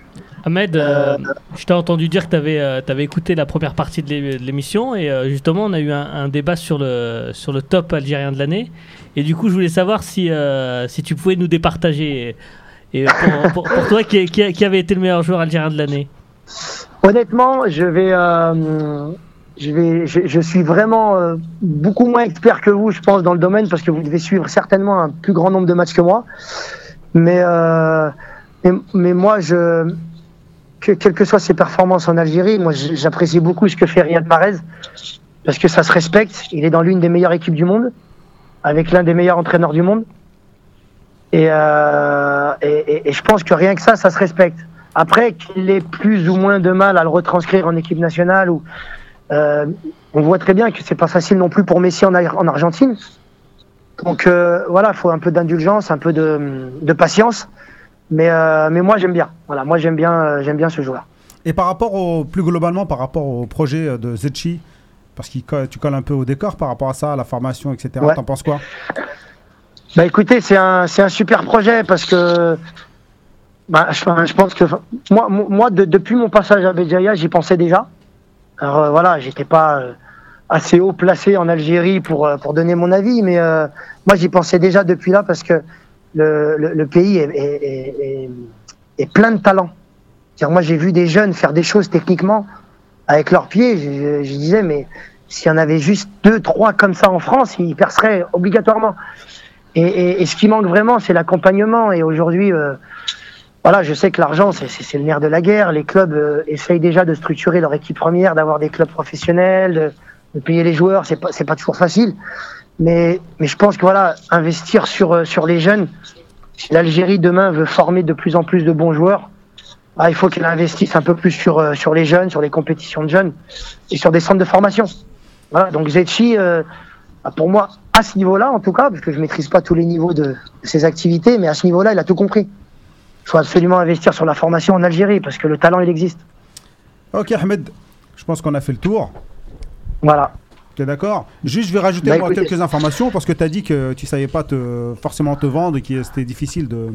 Ahmed, euh, je t'ai entendu dire que tu avais, écouté la première partie de l'é- de l'émission et euh, justement on a eu un, un débat sur le, sur le top algérien de l'année et du coup je voulais savoir si, euh, si tu pouvais nous départager et pour, pour- pour toi qui, qui- qui avait été le meilleur joueur algérien de l'année Honnêtement, je vais, euh, je vais, je, suis vraiment euh, beaucoup moins expert que vous, je pense, dans le domaine parce que vous devez suivre certainement un plus grand nombre de matchs que moi. Mais, euh, mais, moi, je, que, quelles que soient ses performances en Algérie, moi, j'apprécie beaucoup ce que fait Riyad Mahrez parce que ça se respecte. Il est dans l'une des meilleures équipes du monde, avec l'un des meilleurs entraîneurs du monde. Et, euh, et- et je pense que rien que ça, ça se respecte. Après, qu'il ait plus ou moins de mal à le retranscrire en équipe nationale, ou euh, on voit très bien que c'est pas facile non plus pour Messi en, Ar- en Argentine. Donc euh, voilà, il faut un peu d'indulgence, un peu de, de patience. Mais, euh, mais moi j'aime bien. Voilà, moi j'aime bien, j'aime bien ce joueur. Et par rapport au, plus globalement, par rapport au projet de Zetchi, parce que tu colles un peu au décor par rapport à ça, à la formation, etc. Ouais. T'en penses quoi? Bah écoutez, c'est un, un super projet parce que bah, je, pense que moi, mo- moi de- depuis mon passage à Béjaïa, j'y pensais déjà. Alors euh, voilà, j'étais pas euh, assez haut placé en Algérie pour, euh, pour donner mon avis, mais moi j'y pensais déjà depuis là parce que le, le, pays est, est, plein de talent. C'est-à-dire, Moi j'ai vu des jeunes faire des choses techniquement avec leurs pieds. Je, disais, mais s'il y en avait juste deux, trois comme ça en France, ils perceraient obligatoirement. Et, et- ce qui manque vraiment, c'est l'accompagnement. Et aujourd'hui, voilà, je sais que l'argent, c'est- le nerf de la guerre. Les clubs euh, essayent déjà de structurer leur équipe première, d'avoir des clubs professionnels, de, de payer les joueurs. C'est pas, pas toujours facile. Mais, mais je pense que voilà, investir sur, euh, sur les jeunes, si l'Algérie demain veut former de plus en plus de bons joueurs, ah, il faut qu'elle investisse un peu plus sur, euh, sur les jeunes, sur les compétitions de jeunes et sur des centres de formation. Voilà, donc Zetchi, euh, ah, pour moi, à ce niveau-là, en tout cas, parce que je maîtrise pas tous les niveaux de, de ses activités, mais à ce niveau-là, il a tout compris. Il faut absolument investir sur la formation en Algérie, parce que le talent, il existe. Ok, Ahmed, je pense qu'on a fait le tour. Voilà. Tu es d'accord Juste, je vais rajouter Bah, moi, écoutez. quelques informations parce que tu as dit que tu savais pas te, forcément te vendre et que c'était difficile de,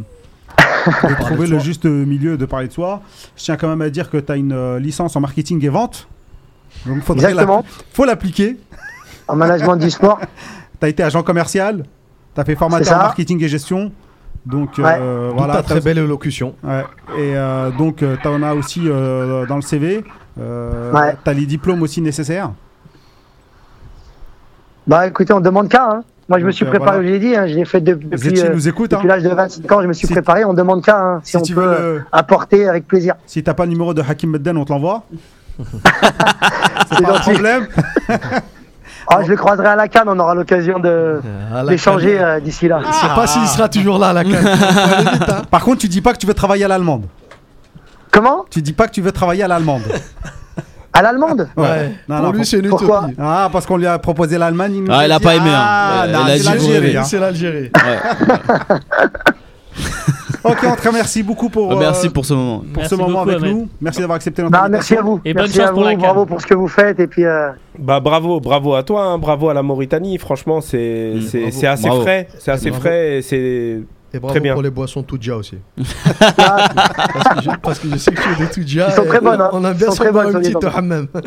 de trouver le juste milieu de parler de soi. Je tiens quand même à dire que tu as une euh, licence en marketing et vente. Donc, faudrait Exactement. faut l'appliquer. En management du sport. Tu as été agent commercial, tu as fait formateur en marketing et gestion. Donc Ouais. euh, voilà, ta très t'as- belle élocution. Ouais. Et euh, donc, tu en as aussi euh, dans le CV. Euh, Ouais. Tu as les diplômes aussi nécessaires. Bah écoutez, on demande qu'à. Hein. Moi, je me suis euh, préparé, voilà. je l'ai dit, hein, je l'ai fait de- depuis, euh, nous écoute. hein. depuis l'âge de 25 ans, je me suis Si- préparé, on demande qu'à. Hein, si, Si on tu peut veux euh, le- apporter avec plaisir. Si t'as pas le numéro de Hakim Medden, on te l'envoie. C'est Pas un gentil. problème. Ah, je le croiserai à la canne, on aura l'occasion de canne. euh, d'ici là. Je sais pas s'il sera toujours là à la canne. Vite, hein. Par contre, tu dis pas que tu veux travailler à l'allemande. Comment? Tu dis pas que tu veux travailler à l'allemande. À l'allemande? Ouais. Non, Pour non, lui, c'est une Pourquoi? utopie. Ah, parce qu'on lui a proposé l'Allemagne. nous Ah, il a dit, pas aimé, hein. Ah, Euh, non, il a c'est l'Algérie. hein. C'est l'Algérie. Ok, on te remercie beaucoup pour, Ah, Merci euh, pour ce moment. pour Merci ce moment beaucoup, avec Ahmed. nous. Merci d'avoir accepté notre Bah, Merci à vous. Et bonne merci chance à pour vous, la bravo pour ce que vous faites. Et puis, euh, Bah bravo, bravo à toi, hein, bravo à la Mauritanie. Franchement, c'est Mm, c'est assez Bravo. frais, c'est assez Bravo. frais et c'est Et bravo Très bien. pour les boissons Tudja aussi. ah, Parce que je, parce que je sais que tu es des Tudja. Ils sont très bonnes, hein. On a bien sûr petite dents. hammam.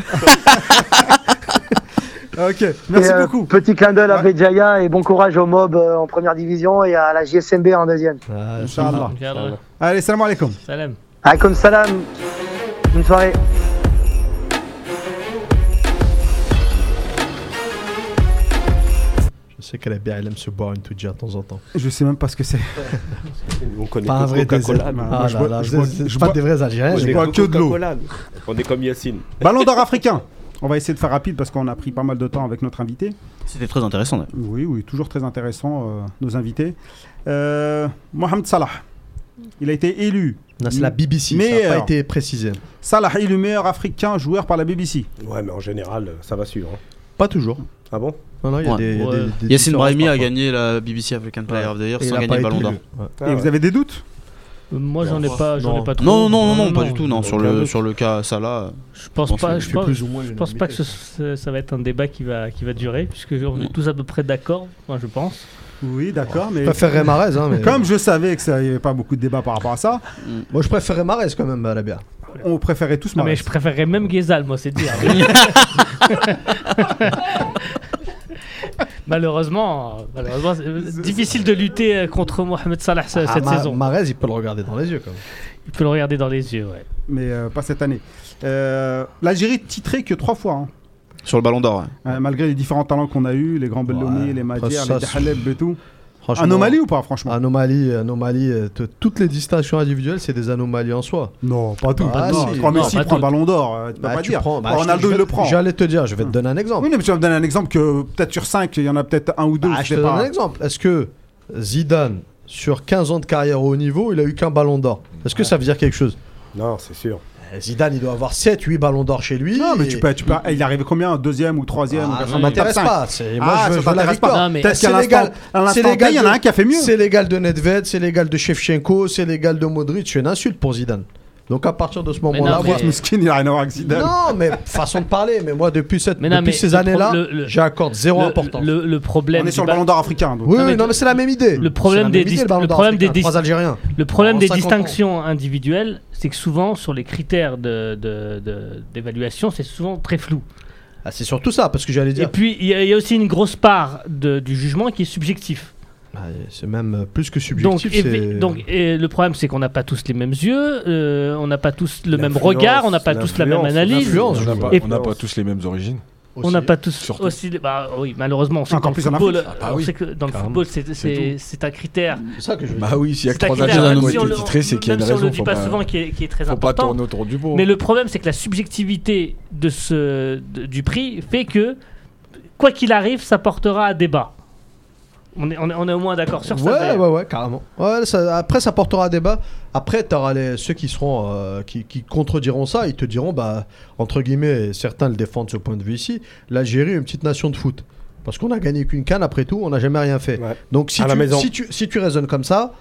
Ok, merci et, euh, beaucoup. Petit clin d'œil à Ouais. Béjaïa et bon courage au MOB euh, en première division et à la JSMB en deuxième. Ah, Inch'Allah. Inch'Allah. Allez, salam alaikum. Salam. Alaykoum salam. Bonne soirée. Je sais qu'elle est bien, elle aime se boire une Tudja de temps en temps. Je sais même pas ce que c'est. on connaît Pas un vrai Coca-Cola. Moi, Ah je je pas des vrais Algériens. Je bois que de l'eau. On est comme Yacine. Ballon d'or africain. On va essayer de faire rapide parce qu'on a pris pas mal de temps avec notre invité. C'était très intéressant. d'ailleurs. Oui, oui, toujours très intéressant, euh, nos invités. Euh, Mohamed Salah. Il a été élu. C'est la BBC, ça Meilleur. n'a pas été précisé. Salah élu meilleur africain joueur par la BBC. Ouais, mais en général, ça va suivre. hein. Pas toujours. Ah bon? Non, non, il y a Ouais. des, il y a Ouais. des- des Yacine différences Brahimi a gagné la BBC African Player of the Year sans a gagner le ballon d'or. Ah Et ouais. vous avez des doutes? Moi, j'en ai pas, j'en ai pas trop. Non, non, non, non, pas du tout. Non, sur le, sur le cas Salah. Je pense pas. Je pense, plus ou moins je pense pas que ce- ce- ça va être un débat qui va qui va durer, puisque on est tous à peu près d'accord. Moi, je pense. Oui, d'accord, mais Je préférerais Marez. Hein, mais... comme je savais que ça n'y avait pas beaucoup de débat par rapport à ça, Moi, je préférerais Marez quand même à la bière. on préférait tous Non, mais je préférerais même Ghezal, moi, c'est dire. malheureusement, euh, malheureusement, c'est difficile de lutter euh, contre Mohamed Salah Ah, cette Ma- saison. Marez, il peut le regarder dans les yeux quand même. Il peut le regarder dans les yeux, ouais. mais euh, pas cette année. Euh, L'Algérie titrée que trois fois, hein. Sur le ballon d'or. ouais. Euh, malgré les différents talents qu'on a eu, les grands Belloumi, Ouais. les Madjer, Ça, les Dahaleb et tout. Anomalie ou pas, franchement Anomalie, anomalie. euh, toutes les distinctions individuelles, c'est des anomalies en soi. Non, pas tout. Ah, non, si. Messi prend tout. le ballon d'or, euh, tu peux Bah, pas tu dire. prends- bah, je je il le prend. J'allais te dire, je vais te donner un exemple. Oui, mais tu vas me donner un exemple que peut-être sur 5, il y en a peut-être un ou deux. Bah, je je te donne pas. un exemple. Est-ce que Zidane, sur 15 ans de carrière au haut niveau, il a eu qu'un ballon d'or? Est-ce que ça veut dire quelque chose? Non, c'est sûr. Zidane, il doit avoir 7, 8 ballons d'or chez lui. Non, mais et- tu peux, tu peux, il est arrivé combien? Deuxième ou troisième? Ah, ça m'intéresse pas. Moi, Ah, je veux, ça t'intéresse pas. Peut-être C'est légal. il y en a un qui a fait mieux. C'est l'égal de Nedved, c'est l'égal de Shevchenko, c'est l'égal de Modric. C'est une insulte pour Zidane. Donc à partir de ce moment-là, moi- mais- Mouskin, il a rien à voir avec Zidane. non, mais façon de parler. Mais moi, depuis, cette, Mais non, depuis mais ces années-là, j'accorde zéro le, importance. le, le problème On est sur le ba- ballon d'or africain. donc. Oui, Non, oui, mais non, le- mais c'est la même idée. le problème des idée, le ballon le problème des africain, dis- trois Algériens. Le problème En des 50 ans. distinctions individuelles, c'est que souvent, sur les critères de- de- de- d'évaluation, c'est souvent très flou. Ah, c'est surtout ça, parce que j'allais Et dire. puis, il y, a- il y a aussi une grosse part de- du jugement qui est subjectif. Ah, C'est même euh, plus que subjectif. donc et le problème, c'est qu'on n'a pas tous les mêmes yeux, euh, on n'a pas tous le même regard, on n'a pas tous la même analyse. On n'a pas, Et- on n'a pas tous les mêmes origines. On n'a pas tous Surtout. aussi. Bah oui, malheureusement, on sait Encore que plus dans en le football, Afrique. Ah bah on oui, sait que dans le carrément. football, c'est- un critère. C'est ça que je veux dire. Bah oui, s'il y a que trois on été le- titrés, c'est qu'il y a même une si on le dit pas pas, souvent, qui est, qui est très faut pas important. tourner autour du pot. Mais le problème, c'est que la subjectivité de ce, de- du prix fait que, quoi qu'il arrive, ça portera à débat. On est, on est, au moins d'accord sur ouais, ça. Ouais, ouais, ouais, carrément. Après, ça portera débat. Après, tu auras les, ceux qui, seront, euh, qui, qui, contrediront ça. Ils te diront, bah, entre guillemets, certains le défendent ce point de vue ici. L'Algérie, est une petite nation de foot. Parce qu'on a gagné qu'une canne après tout, on n'a jamais rien fait. Donc si tu, si, tu, si tu raisonnes comme ça,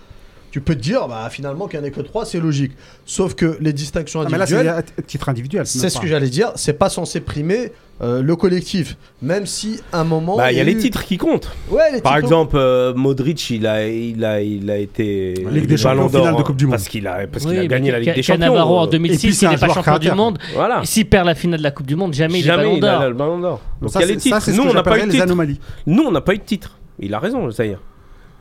tu peux te dire, bah, finalement, qu'il n'y en ait que trois, c'est logique. Sauf que les distinctions individuelles. Ah, mais là, c'est titre individuel. C'est ce que j'allais dire, c'est pas censé primer euh, le collectif. Même si, à un moment. Bah, il y a les titres qui comptent. Par exemple, euh, Modric, il a, il, a, il été. La Ligue des Champions en finale de Coupe du Monde. Parce qu'il a, parce oui, a gagné la Ligue des Champions. Navarro en euh. 2006, il n'est pas champion du monde. Voilà. S'il perd la finale de la Coupe du Monde, jamais, jamais il, a le ballon d'or. Donc, il y a les. Nous, on n'a pas eu de titre. Nous, on n'a pas eu de titre. Il a raison, le Zahir.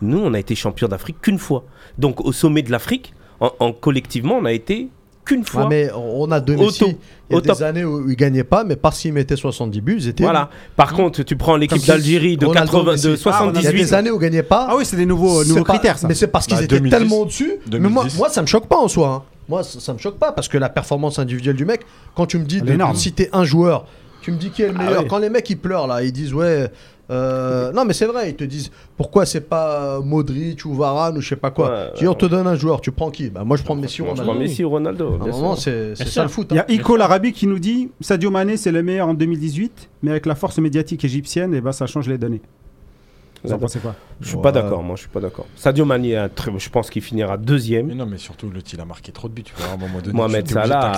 Nous, on a été champion d'Afrique qu'une fois. Donc au sommet de l'Afrique, en, collectivement, on a été qu'une fois. Ah, mais on a deux Messi. Il y a des années où ils gagnaient pas, mais parce qu'ils mettaient 70 buts, ils étaient. Voilà. Par contre, tu prends l'équipe d'Algérie de, 78. Ah, il y a des années où ils gagnaient pas. Ah oui, c'est des nouveaux, nouveaux critères. Mais c'est parce qu'ils étaient tellement au-dessus. Mais moi, moi, ça me choque pas en soi. Hein. Moi, ça, ça, me choque pas parce que la performance individuelle du mec, quand tu me dis de, citer un joueur, tu me dis qui est le meilleur. Quand les mecs ils pleurent là, ils disent ouais, euh, non, mais c'est vrai, ils te disent pourquoi c'est pas euh, Modric ou Varane ou je sais pas quoi. Ouais, tu dis, on te donne un joueur, tu prends qui? Bah, moi je prends Messi ou Ronaldo. Je prends Messi ou Ronaldo. c'est ça le foot. Il y a hein. Ico l'Arabie qui nous dit Sadio Mané c'est le meilleur en 2018, mais avec la force médiatique égyptienne, et ça change les données. Vous en pensez quoi Je suis pas d'accord, moi, je suis pas d'accord. Sadio Mani, je pense qu'il finira deuxième. Mais non, mais surtout, le il a marqué trop de buts. À un moment Salah,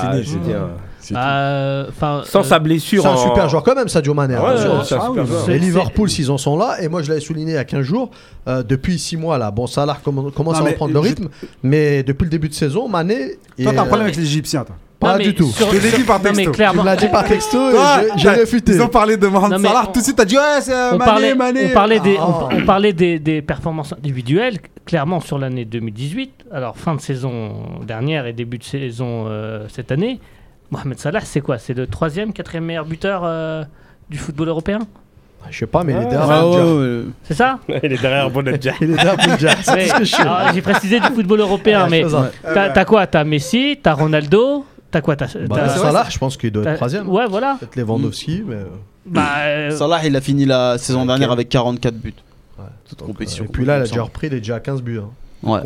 ah, sans euh, sa blessure. C'est un super joueur quand même, Sadio Mane. Hein, ouais, ah Liverpool, s'ils en sont là, et moi, je l'avais souligné il y a 15 jours, euh, depuis 6 mois, là, bon, Salah commence à reprendre le rythme, mais depuis le début de saison, Mane. Toi, t'as un problème euh, avec les Égyptiens, toi pas du tout. Sur, je te l'ai dit par texto. tu me l'as dit par texto et j'ai réfuté. Ils ont parlé de Mohamed Salah. Tout de suite, t'as dit ouais, c'est euh, Mané, parlait, Mané. On parlait, des, ah. performances individuelles. Clairement, sur l'année 2018, alors fin de saison dernière et début de saison euh, cette année, Mohamed Salah, c'est quoi? C'est le troisième, quatrième meilleur buteur euh, du football européen? Bah, je sais pas, mais il est derrière C'est ça? Il est derrière Bonadja. il. Ah, j'ai précisé du football européen, mais t'as quoi? T'as Messi, t'as Ronaldo, T'as quoi t'as, bah, Salah, je pense qu'il doit être troisième. Hein. Ouais, voilà. Peut-être Lewandowski, mais. Euh, bah, bah, euh, Salah, il a fini la saison dernière avec 44 buts. Ouais. Toute compétition. Euh, et puis là, il a déjà repris, il est déjà à 15 buts. Hein. Ouais.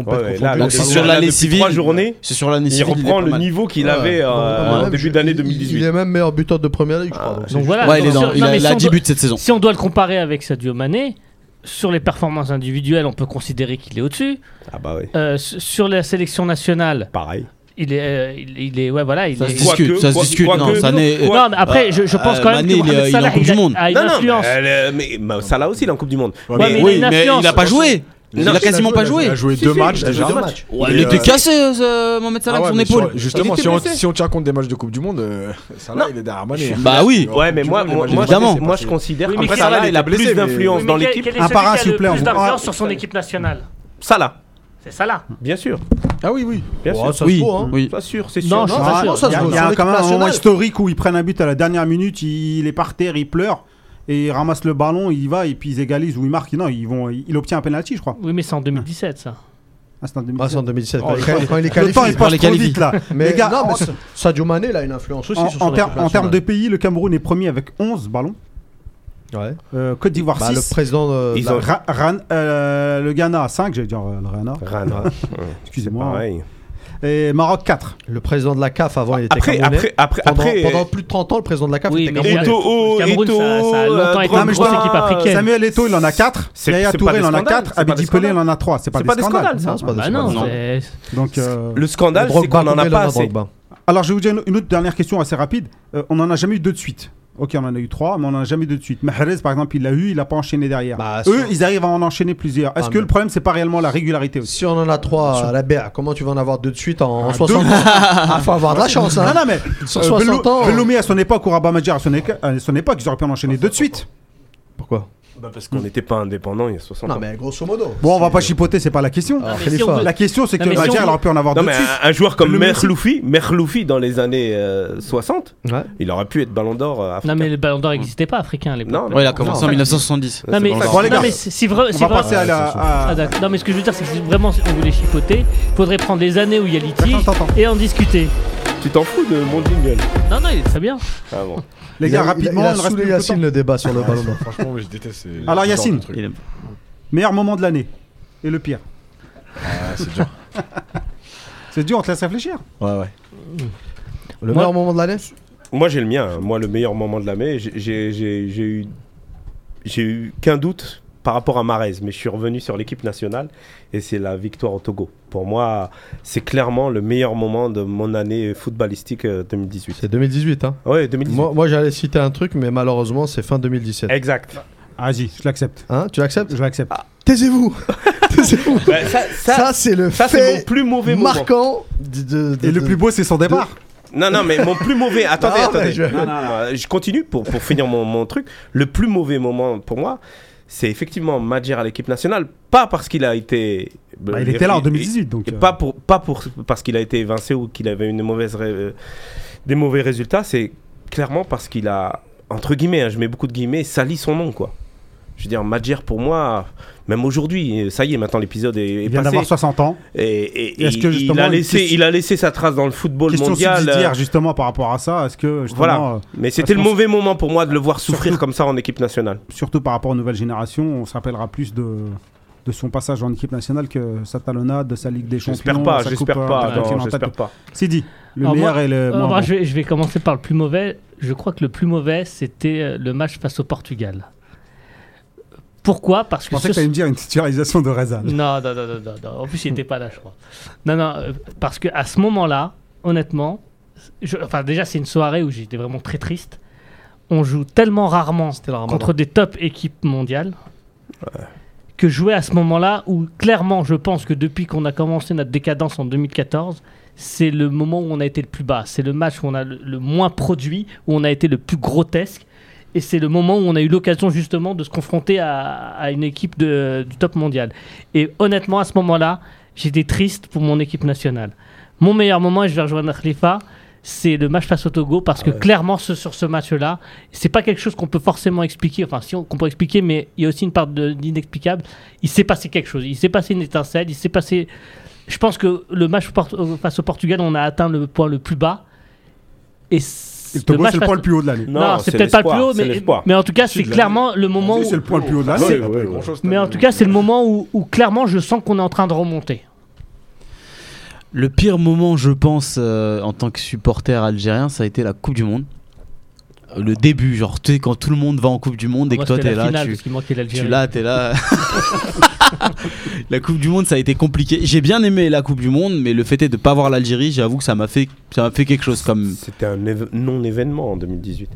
donc c'est sur l'année civile. Trois journées. C'est sur. Il reprend le niveau qu'il avait euh, début d'année 2018. Il est même meilleur buteur de première ligue, je crois. Donc ah, voilà. Il, a, 10 buts cette saison. Si on doit le comparer avec Sadio Mané, sur les performances individuelles, on peut considérer qu'il est au-dessus. Ah bah oui. Sur la sélection nationale, pareil il est, euh, il, est, ouais, voilà, il ça se discute, ça se discute, non, ça n'est. Non, mais après, je, pense euh, quand même Mané, que Mohamed Salah, il, est, il, ah, a, a, une non. Non, mais, euh, mais, bah, Salah aussi, il est en Coupe du Monde. Ouais, mais, mais, oui, il mais il n'a pas joué. Il a quasiment pas joué. Il a joué deux matchs déjà. Il était cassé, Mohamed Salah, avec son épaule. Justement, si on tient compte des matchs de Coupe du Monde, Salah, il est derrière Mané. Hein. Bah oui. Ouais, mais moi, moi, je considère que Salah, il a plus d'influence dans l'équipe. Un para, s'il vous plaît. Plus d'influence sur son ah. équipe nationale? Salah. C'est ça là Bien sûr. Ah oui, oui. Bien oh, sûr. Ça oui. se hein. oui. Pas sûr, c'est sûr. Non, non, ça se voit. Il y a, quand même un moment historique où ils prennent un but à la dernière minute, il est par terre, il pleure. Et il ramasse le ballon, il va et puis ils égalisent ou ils marquent. Non, ils vont, il obtient un penalty, je crois. Oui, mais c'est en 2017, ça. Ah, c'est en 2017. Ah, en 2017. Quand, il est qualifié, le temps, il passe trop vite là. Mais, les gars, non, mais Sadio Mané, là, a une influence aussi. En, en termes de pays, le Cameroun est premier avec 11 ballons. Ouais. Euh, Côte d'Ivoire bah, 6. Le président. De Ils la... ont... Ra Ran euh, le Ghana 5, j'allais dire euh, le Rana. Rana. Excusez-moi. Et Maroc 4. Le président de la CAF avant il était après, Camerounais. Après, après, pendant, après, pendant euh, plus de 30 ans, le président de la CAF oui, était Camerounais. Eto, le ça, ça, a longtemps euh, été une équipe africaine. Samuel Eto'o, il en a 4. Yaya Touré, il en a 4. Abidji Pelé, il en a 3. C'est pas, pas des scandales. Ça. Bah non, pas non, Donc, le scandale, c'est qu'on en a pas assez. Alors, je vais vous dire une autre dernière question assez rapide. On en a jamais eu deux de suite. Ok, on en a eu trois, mais on n'en a jamais deux de suite. Mahrez, par exemple, il l'a eu, il n'a pas enchaîné derrière. Bah, Eux, ils arrivent à en enchaîner plusieurs. Est-ce ah, que le problème, c'est pas réellement la régularité aussi Si on en a trois à la BA, comment tu vas en avoir deux de suite en, 60 ah, ans Il ah, faut avoir de la chance. Hein. Non, non, mais sur euh, 60 ans. Euh. Bellomi à son époque ou Rabat Madjar à son, époque, ils auraient pu en enchaîner deux de suite. Pourquoi bah parce qu'on hmm. n'était pas indépendant il y a 60 ans. Non, mais grosso modo. Bon, on va pas chipoter, c'est pas la question. Ah. La question, c'est que bah, on... aurait pu en avoir deux. Un, joueur comme Merloufi, Merloufi dans les années euh, 60, il aurait pu être ballon d'or euh, africain. Non, mais le ballon d'or n'existait pas africain à l'époque. Non, il a commencé en 1970. Ah, ah, non, mais, ce que je veux dire, c'est que si vraiment on voulait chipoter, il faudrait prendre les années où il y a litige et en discuter. Tu t'en fous de mon jingle Non, non, il est très bien. Ah bon. Les gars, a- il a- rapidement, Il a il saoulé Yacine le débat sur le ballon d'or. Franchement, je déteste. ces- Alors, ce genre Yacine. truc. Meilleur moment de l'année. Et le pire. Ouais, c'est dur. C'est dur, on te laisse réfléchir. Ouais, ouais. Le Moi- meilleur moment de l'année Moi, j'ai le mien. hein. Moi, le meilleur moment de l'année, j'ai- j'ai j'ai- j'ai eu, j'ai eu qu'un doute par rapport à Marez, mais je suis revenu sur l'équipe nationale et c'est la victoire au Togo. Pour moi, c'est clairement le meilleur moment de mon année footballistique euh, 2018. C'est 2018. Hein. Ouais, 2018. Moi, moi j'allais citer un truc, mais malheureusement, c'est fin 2017. Exact. Ah, Vas-y, je l'accepte. Hein, tu l'acceptes Je l'accepte. Taisez-vous Taisez-vous Ouais, ça, Ça, ça, c'est le ça, c'est mon fait plus mauvais moment. marquant. de- de- de- Et le plus beau, c'est son départ. Non, non, mais mon plus mauvais. Attendez, Non, attendez. je- Non, non, non, Je continue pour, pour finir mon, mon truc. Le plus mauvais moment pour moi, c'est effectivement Madjer à l'équipe nationale. Pas parce qu'il a été. Bah, il était là en 2018, donc. Et euh, pas pour, pas pour parce qu'il a été évincé ou qu'il avait une mauvaise euh, des mauvais résultats, c'est clairement parce qu'il a entre guillemets, hein, je mets beaucoup de guillemets, sali son nom quoi. Je veux dire, Madjer pour moi, même aujourd'hui, ça y est, maintenant l'épisode est, est Il vient d'avoir 60 ans. Et, et- Et est-ce que, il, justement, a une laissé, question- il a laissé sa trace dans le football Question mondial. euh, justement, par rapport à ça. Est-ce que, voilà. euh, Mais c'était le mauvais moment pour moi de le voir souffrir Surtout- comme ça en équipe nationale. surtout par rapport aux nouvelles générations, on se rappellera plus de, de son passage en équipe nationale que sa talonnade, de sa Ligue des Champions. J'espère pas, j'espère pas, j'espère pas. Sidi, le Alors, meilleur moi- et le Euh, moins moi, bon. je, vais, je vais commencer par le plus mauvais. Je crois que le plus mauvais, c'était le match face au Portugal. Pourquoi Parce Je que pensais ce- que tu allais me dire une titularisation de Rezan. Non, non, non, non, non. En plus, il n'était pas là, je crois. Non, non, euh, parce que à ce moment-là, honnêtement, je- enfin déjà, c'est une soirée où j'étais vraiment très triste. On joue tellement rarement contre des top équipes mondiales que jouer à ce moment-là où clairement, je pense que depuis qu'on a commencé notre décadence en 2014, c'est le moment où on a été le plus bas. C'est le match où on a le, le moins produit, où on a été le plus grotesque. Et c'est le moment où on a eu l'occasion justement de se confronter à, à une équipe de- du top mondial. Et honnêtement, à ce moment-là, j'étais triste pour mon équipe nationale. Mon meilleur moment, et je vais rejoindre Khalifa, c'est le match face au Togo parce que clairement, ce- sur ce match-là, c'est pas quelque chose qu'on peut forcément expliquer. Enfin, si on, qu'on peut expliquer, mais il y a aussi une part d'inexplicable. Il s'est passé quelque chose. Il s'est passé une étincelle. Il s'est passé. Je pense que le match face au Portugal, on a atteint le point le plus bas. Et le Togo, match c'est le point le plus haut de l'année. Non, c'est peut-être pas le plus haut, mais, en tout cas, c'est clairement le moment où. C'est le point le plus haut de l'année. Mais en tout cas, c'est le moment où, où clairement je sens qu'on est en train de remonter. Le pire moment, je pense, euh, en tant que supporter algérien, ça a été la Coupe du Monde. Le début, genre, tu sais, quand tout le monde va en Coupe du Monde et que toi t'es là, finale, tu, tu là, t'es là. la Coupe du Monde, ça a été compliqué. J'ai bien aimé la Coupe du Monde, mais le fait est de pas voir l'Algérie, j'avoue que ça m'a fait, ça m'a fait quelque chose. Comme C'était un non-événement en 2018.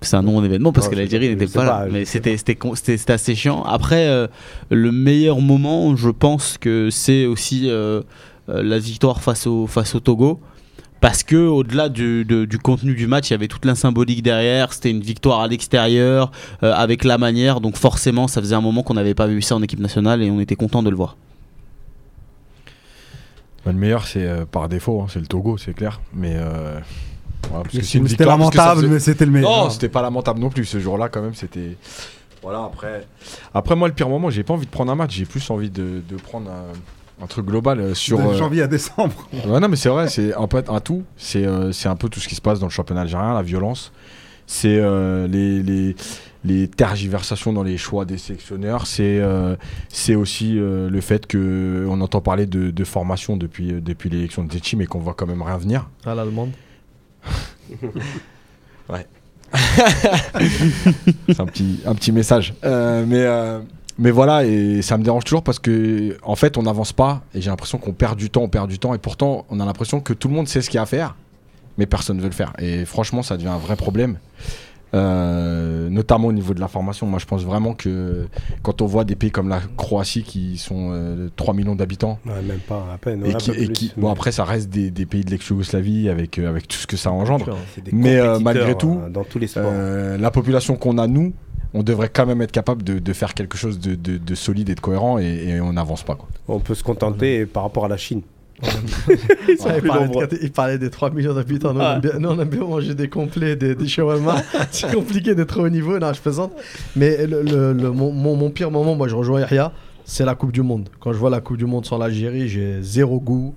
c'est un non-événement parce Non, que l'Algérie n'était pas, pas, là. Mais sais c'était, c'était, con- c'était, c'était assez chiant. Après, euh, le meilleur moment, je pense que c'est aussi euh, euh, la victoire face au, face au Togo. Parce que au-delà du, de- du contenu du match, il y avait toute la symbolique derrière. C'était une victoire à l'extérieur, euh, avec la manière. Donc forcément, ça faisait un moment qu'on n'avait pas vu ça en équipe nationale et on était content de le voir. Bah, le meilleur, c'est euh, par défaut, hein, c'est le Togo, c'est clair. Mais. euh, voilà, C'était lamentable, faisait- mais c'était le meilleur. Non, c'était pas lamentable non plus. Ce jour-là, quand même, c'était. Voilà, après. Après, moi, le pire moment, j'ai pas envie de prendre un match. J'ai plus envie de, de prendre un, un truc global euh, sur. de euh, janvier à décembre. Ouais, non, mais c'est vrai, c'est un peu un tout. C'est euh, c'est un peu tout ce qui se passe dans le championnat algérien, la violence. C'est euh, les, les, les tergiversations dans les choix des sélectionneurs. C'est euh, c'est aussi euh, le fait qu'on entend parler de, de formation depuis, euh, depuis l'élection de Tetchi, mais qu'on voit quand même rien venir. À l'allemande. C'est un petit, un petit message. Euh, mais, euh, mais voilà, et ça me dérange toujours parce que en fait, on n'avance pas et j'ai l'impression qu'on perd du temps, on perd du temps et pourtant, on a l'impression que tout le monde sait ce qu'il y a à faire, mais personne ne veut le faire. Et franchement, ça devient un vrai problème. Euh, notamment au niveau de la formation. Moi, je pense vraiment que quand on voit des pays comme la Croatie qui sont euh, 3 millions d'habitants Ouais, même pas à peine. et qui, peu et plus, qui- mais bon après ça reste des, des pays de l'ex-Yougoslavie avec, euh, avec tout ce que ça engendre. mais, euh, malgré tout, dans tous les sports. La population qu'on a, nous, on devrait quand même être capable de, de faire quelque chose de, de- de solide et de cohérent et, et on n'avance pas. Quoi. On peut se contenter par rapport à la Chine. Ça, il, parlait de- il parlait des 3 millions d'habitants. Nous, on aime bien- nous, on aime bien manger des complets, des, des shawarma. C'est compliqué d'être au niveau. Non, je plaisante. Mais le, le- le- mon, mon- mon pire moment, moi, je rejoins Yahya, c'est la Coupe du Monde. Quand je vois la Coupe du Monde sans l'Algérie, j'ai zéro goût.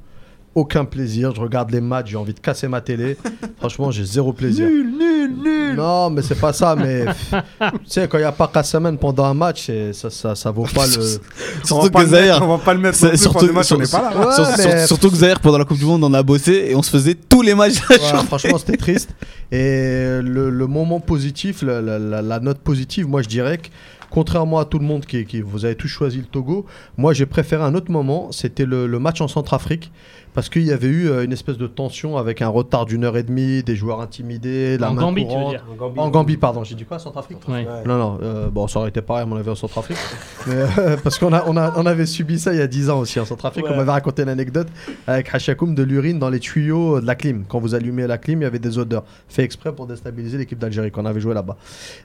Aucun plaisir. Je regarde les matchs, j'ai envie de casser ma télé. Franchement, j'ai zéro plaisir. Nul, nul, nul. Non, mais c'est pas ça. Mais tu sais, quand il n'y a pas semaine pendant un match, ça, ça, ça vaut pas le. Surtout pas que Zahir, on va pas le mettre plus surtout- pendant le match, on pas là. Ouais, Sur- mais- sur- surtout que Zahir, pendant la Coupe du Monde, on a bossé et on se faisait tous les matchs. Ouais, franchement, c'était triste. Et le, le moment positif, la, la- la- la note positive, moi je dirais que contrairement à tout le monde qui, qui- vous avez tous choisi le Togo, moi j'ai préféré un autre moment, c'était le, le match en Centrafrique. Parce qu'il y avait eu euh, une espèce de tension avec un retard d'une heure et demie, des joueurs intimidés, la En main Gambie, tu veux dire En Gambie, pardon. J'ai dit quoi, Centrafrique Ouais. Non, non, euh, bon, ça aurait été pareil à mon avis en Centrafrique. Mais, euh, parce qu'on a, on a, on avait subi ça il y a 10 ans aussi en Centrafrique. On m'avait raconté une anecdote avec Hachakoum de l'urine dans les tuyaux de la clim. Quand vous allumez la clim, il y avait des odeurs. Fait exprès pour déstabiliser l'équipe d'Algérie qu'on avait joué là-bas.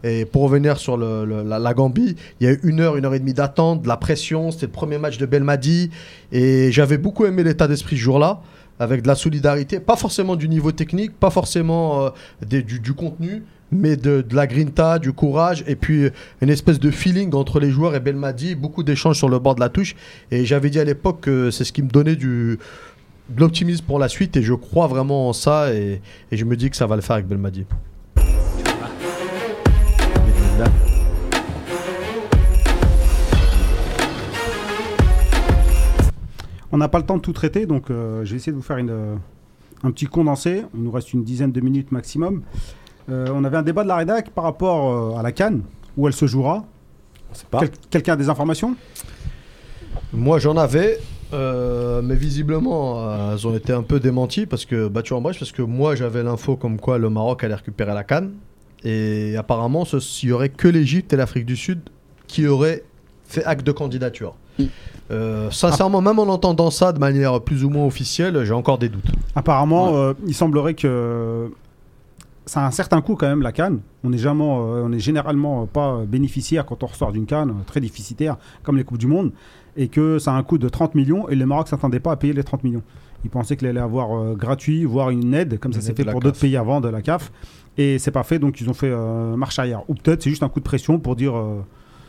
Et pour revenir sur le, le- la, la Gambie, il y a eu une heure, une heure et demie d'attente, de la pression. C'était le premier match de Belmadi. Et j'avais beaucoup aimé l'état d'esprit ce jour-là avec de la solidarité, pas forcément du niveau technique, pas forcément euh, du, contenu, mais de, la grinta, du courage, et puis euh, une espèce de feeling entre les joueurs et Belmadi, beaucoup d'échanges sur le bord de la touche. Et j'avais dit à l'époque que c'est ce qui me donnait de l'optimisme pour la suite, et je crois vraiment en ça, et, et je me dis que ça va le faire avec Belmadi. On n'a pas le temps de tout traiter, donc euh, je vais essayer de vous faire une, euh, un petit condensé. Il nous reste une dizaine de minutes maximum. Euh, on avait un débat de la rédac par rapport euh, à la Cannes, où elle se jouera. On sait pas. Quel- Quelqu'un a des informations? Moi j'en avais, euh, mais visiblement euh, elles ont été un peu démenties parce que battues en brèche parce que moi j'avais l'info comme quoi le Maroc allait récupérer la canne et apparemment ce- il y aurait que l'Égypte et l'Afrique du Sud qui auraient fait acte de candidature. Euh, sincèrement, même en entendant ça de manière plus ou moins officielle, j'ai encore des doutes. Apparemment, euh, il semblerait que ça a un certain coût quand même la canne. On n'est jamais, euh, on est généralement pas bénéficiaire quand on ressort d'une canne très déficitaire comme les coupes du monde, et que ça a un coût de 30 millions et le Maroc s'attendait pas à payer les 30 millions. Il pensait qu'il allait avoir euh, gratuit, voire une aide, comme ça s'est fait pour d'autres pays avant de la CAF, et c'est pas fait, donc ils ont fait euh, marche arrière. Ou peut-être c'est juste un coup de pression pour dire euh,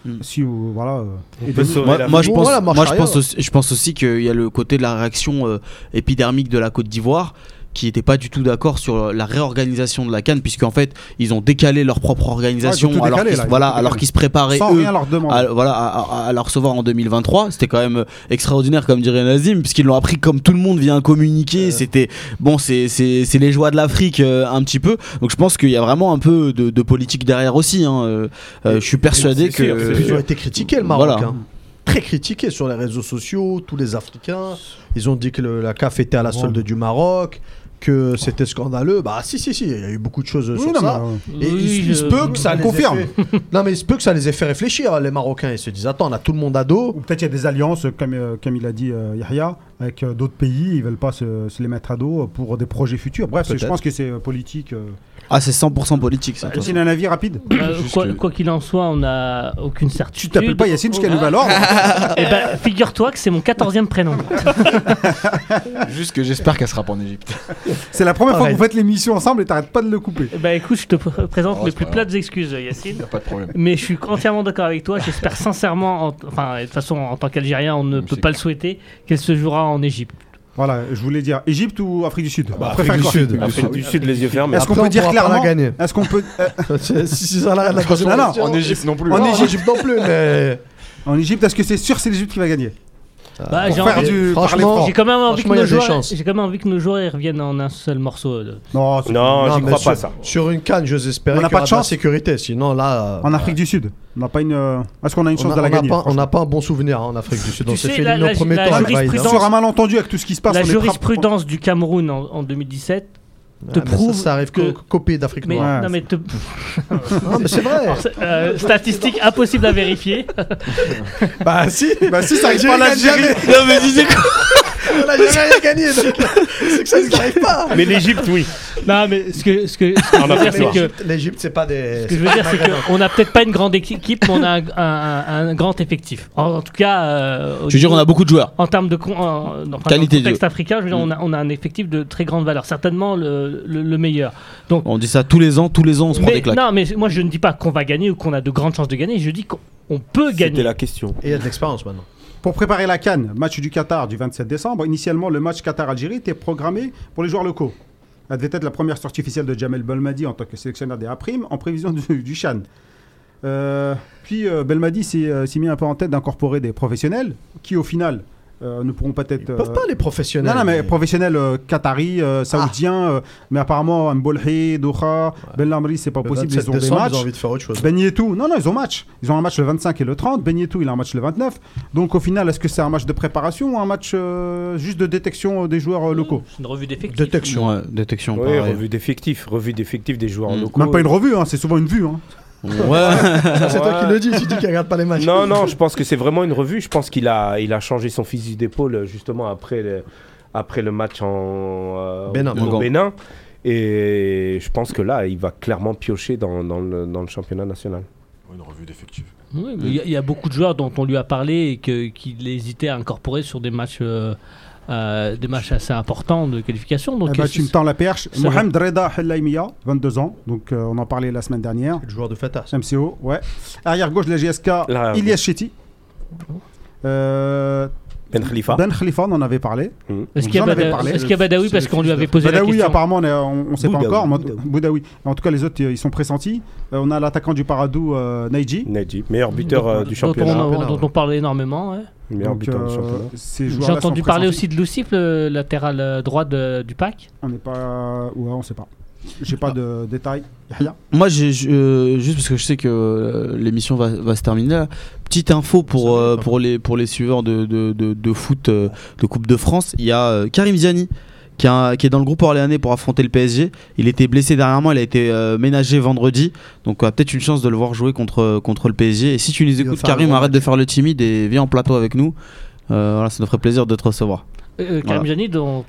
Mm. si ou voilà. euh, On et peut de- sauver Moi, la moi, je Bon, pense, voilà, marche moi, je pense aussi, je pense aussi qu'il y a le côté de la réaction euh, épidermique de la Côte d'Ivoire qui n'était pas du tout d'accord sur la réorganisation de la Cannes puisqu'en fait ils ont décalé leur propre organisation Ouais, ils ont tout alors décalé, qu'ils voilà qu'ils se préparaient sans eux rien leur demander. à, voilà, à, à- à la recevoir en 2023. C'était quand même euh, extraordinaire, comme dirait Nazim, puisqu'ils l'ont appris comme tout le monde via un communiqué. C'était bon, c'est c'est- c'est les joies de l'Afrique euh, un petit peu. Donc je pense qu'il y a vraiment un peu de, de politique derrière aussi. hein. Euh, euh, je suis persuadé c'est sûr, que. Ils ont été critiqués, le Maroc. Voilà. hein. Très critiqués sur les réseaux sociaux, tous les Africains. Ils ont dit que le- la CAF était à la solde du Maroc, que c'était scandaleux. Bah si, si, si, il y a eu beaucoup de choses sur non, ça. mais, Et Oui, il, il se peut que ça confirme. fait... Non mais il se peut que ça les ait fait réfléchir les Marocains. Ils se disent attends on a tout le monde à dos. Ou peut-être il y a des alliances, comme, euh, comme il a dit euh, Yahya, avec euh, d'autres pays, ils veulent pas se, se les mettre à dos pour des projets futurs. Bref, je pense que c'est euh, politique. Euh. Ah, c'est 100% politique ça. Yacine, façon. un avis rapide Euh, Juste quoi qu'il en soit, on n'a aucune Tu certitude. t'appelles pas Yacine jusqu'à nouvel ordre Eh ben, figure-toi que c'est mon 14e prénom. Juste que j'espère qu'elle sera pas en Égypte. C'est la première fois que vous faites l'émission ensemble et t'arrêtes pas de le couper. Eh ben, écoute, je te pr- présente Oh, mes c'est plus plates excuses, Yacine. Y a pas de problème. Mais je suis entièrement d'accord avec toi. J'espère sincèrement, en- enfin, de toute façon, en tant qu'Algérien, on ne peut c'est pas le souhaiter, qu'elle se jouera en Égypte. Voilà, je voulais dire Égypte ou Afrique du Sud Bah, Afrique du Sud. Afrique du Sud, les yeux fermés. Est-ce qu'on peut dire la clairement gagner. Est-ce qu'on peut si ça rien à Non, non, En Égypte non plus. En Égypte. Égypte non plus, mais en Égypte Est-ce que c'est sûr que c'est l'Égypte qui va gagner Bah, Pour j'ai faire envie- du franchement. J'ai quand même envie que Franchement, il y a nos des joueurs, chances. j'ai quand même envie que nos joueurs ils reviennent en un seul morceau. de- Non, c'est- Non, Non, j'y mais crois sur- pas ça. sur une canne, j'ose espérer On n'a qu'il y pas aura de la chance sécurité. Sinon là, En euh, Afrique du Sud, on n'a pas une. euh, Est-ce qu'on a une on chance a- de la on n'a gagner pas, on franchement n'a pas un bon souvenir hein, en Afrique du Sud. Tu On s'est sais, fait la- éliminer la- au premier la tour. avec jurisprudence- Vaïd, hein. Sur un malentendu avec tout ce qui se passe, La est jurisprudence du Cameroun en, en 2017 te ça, prouve ça arrive que- pays d'Afrique mais, noire. Ouais, non, mais te- Non, mais c'est vrai. euh, statistique impossible à vérifier. bah si. Bah si, ça arrive pas l'Algérie. Non, mais disais quoi On a jamais rien gagné. donc C'est que ça ne arrive pas. Mais l'Égypte, oui. non, mais ce que, ce que, ce que je veux dire, c'est que L'Égypte- c'est pas des. Ce que je veux dire, c'est qu'on n'a peut-être pas une grande équipe, mais on a un, un- grand effectif. En, en tout cas, euh, Je veux dire, on a beaucoup de joueurs. en termes de en- enfin, Qualité dans de le contexte africain, je veux dire, on, a, on a un effectif de très grande valeur, certainement le, le- le meilleur. Donc, On dit ça tous les ans, tous les ans, on se prend des claques. non, mais moi je ne dis pas qu'on va gagner ou qu'on a de grandes chances de gagner. Je dis qu'on on peut C'était gagner. la question. Et il y a de l'expérience maintenant. Pour préparer la Cannes, match du Qatar du 27 décembre, initialement le match Qatar-Algérie était programmé pour les joueurs locaux. Ça devait être la première sortie officielle de Jamel Belmadi en tant que sélectionneur des A' en prévision du, du Chan. Euh, puis euh, Belmadi s'est euh, s'est mis un peu en tête d'incorporer des professionnels qui au final euh, ne pourront peut-être... Ils peuvent pas les professionnels. Non, non, mais professionnels euh, qataris, euh, saoudiens, euh, mais apparemment Mbolhi, Doha, Ben Lamri, c'est pas Le possible, 27 ils ont des matchs. Ils ont envie de faire autre chose. Ben Yetou, non, non, ils ont match. Ils ont un match le 25 et le 30. Ben Yetou, il a un match le 29. Donc au final, est-ce que c'est un match de préparation ou un match euh, juste de détection euh, des joueurs euh, locaux? C'est une revue d'effectifs. Détection. Ouais, détection. Oui, pareil. revue d'effectifs, revue d'effectifs des joueurs Mm. locaux. Même pas une revue, hein, c'est souvent une vue. hein. Ouais. C'est toi qui le dis, tu dis qu'il regarde pas les matchs. Non, non, je pense que c'est vraiment une revue. Je pense qu'il a, il a changé son physique d'épaule justement après le, après le match en, euh, Bénin. au Encore. Bénin. Et je pense que là, il va clairement piocher dans, dans le, dans le championnat national. Une revue d'effectifs. Oui, il y a- il y, a beaucoup de joueurs dont on lui a parlé et qu'il hésitait à incorporer sur des matchs, euh, euh, des matchs assez importants de qualification. Donc, Eh ben, euh, tu me tends la perche. Mohamed Reda Helaimia, 22 ans. Donc euh, on en parlait la semaine dernière. Le joueur de Fatah. MCO, ouais. Arrière gauche de la GSK, Ilyas Chetty. Euh, Ben Khalifa. ben Khalifa, on en avait parlé. Est-ce qu'il y a, J'en avais Bada- parlé. est-ce qu'il y a Badawi parce qu'on lui avait posé la Badawi, question apparemment, on ne sait pas encore. Boudaoui. Boudaoui. En tout cas, les autres, euh, ils sont pressentis. Euh, on a l'attaquant du Paradou, euh, Naiji. Neji, meilleur buteur euh, dont- du dont championnat. on, Championnat, dont on parlait énormément. ouais. Meilleur Donc, buteur du euh, championnat. J'ai entendu parler aussi de Lucif, le latéral euh, droit de- du pack. On n'est pas. Ouais, on sait pas. J'ai pas de détails. Moi, j'ai je- euh, juste parce que je sais que euh, l'émission va, va se terminer là. Petite info pour, euh, pour, les, pour les suiveurs de, de, de, de foot euh, de Coupe de France. Il y a euh, Karim Ziani qui, a- qui est dans le groupe orléanais pour affronter le PSG. Il était blessé dernièrement, il a été euh, ménagé vendredi. Donc, on a peut-être une chance de le voir jouer contre, contre le PSG. Et si tu nous écoutes, Karim, arrête de faire le timide et viens en plateau avec nous. Euh, voilà, ça nous ferait plaisir de te recevoir. Euh, Karim Voilà. Jani, dont,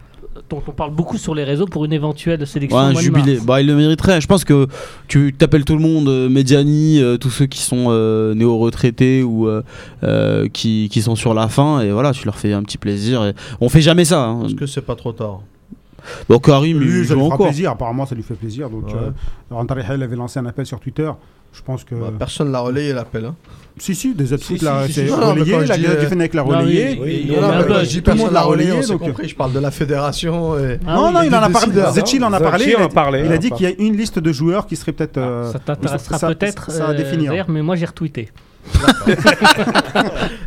dont on parle beaucoup sur les réseaux pour une éventuelle sélection. Ouais, un jubilé. mars. Bah, il le mériterait. Je pense que tu t'appelles tout le monde, euh, Mediani, euh, tous ceux qui sont euh, néo-retraités ou euh, qui, qui sont sur la fin, et voilà, tu leur fais un petit plaisir. Et... On fait jamais ça. Hein. Est-ce que c'est pas trop tard Donc Karim, il Lui, ça joue lui fera encore. plaisir. Apparemment, ça lui fait plaisir. Donc, Ouais. euh, avait lancé un appel sur Twitter. Je pense que. Bah, Personne l'a relayé l'appel. Hein. Si, si, des autres Si, foot, là, si, c'est si. Mais relayé. La euh, Fennec l'a relayé. il tout le monde l'a l'a relayé, donc- compris. Je parle de la fédération. Et... Ah non, oui, non, les il en a parlé. décideurs. Zetchil en a parlé. en a parlé, Il il a en dit qu'il y a une liste de joueurs qui serait peut-être. euh, Ça t'intéressera ça- peut-être, ça à euh, définir. d'ailleurs, mais moi j'ai retweeté.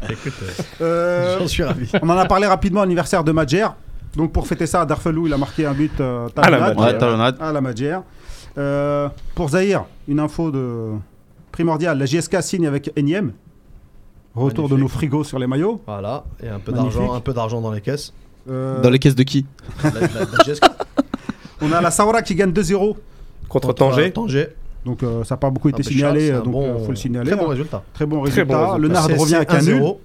Écoute, euh, j'en suis ravi. on en a parlé rapidement, anniversaire de Madjer. Donc pour fêter ça, Darfelou, il a marqué un but euh, À la. Madjer. À. Euh, pour Zahir, une info de primordiale. La JSK signe avec Enyem. Retour de nos frigos sur les maillots. Voilà, et un peu d'argent, un peu d'argent dans les caisses. Euh, Dans les caisses de qui? La- la- la GSK. On a la Saoura qui gagne 2-0. Contre Tanger. Tanger. Donc euh, ça n'a pas beaucoup été signalé, euh, donc il bon- faut le signaler. Très bon hein. résultat. Très bon Très bon résultat. Le Nard revient nul. 1-0.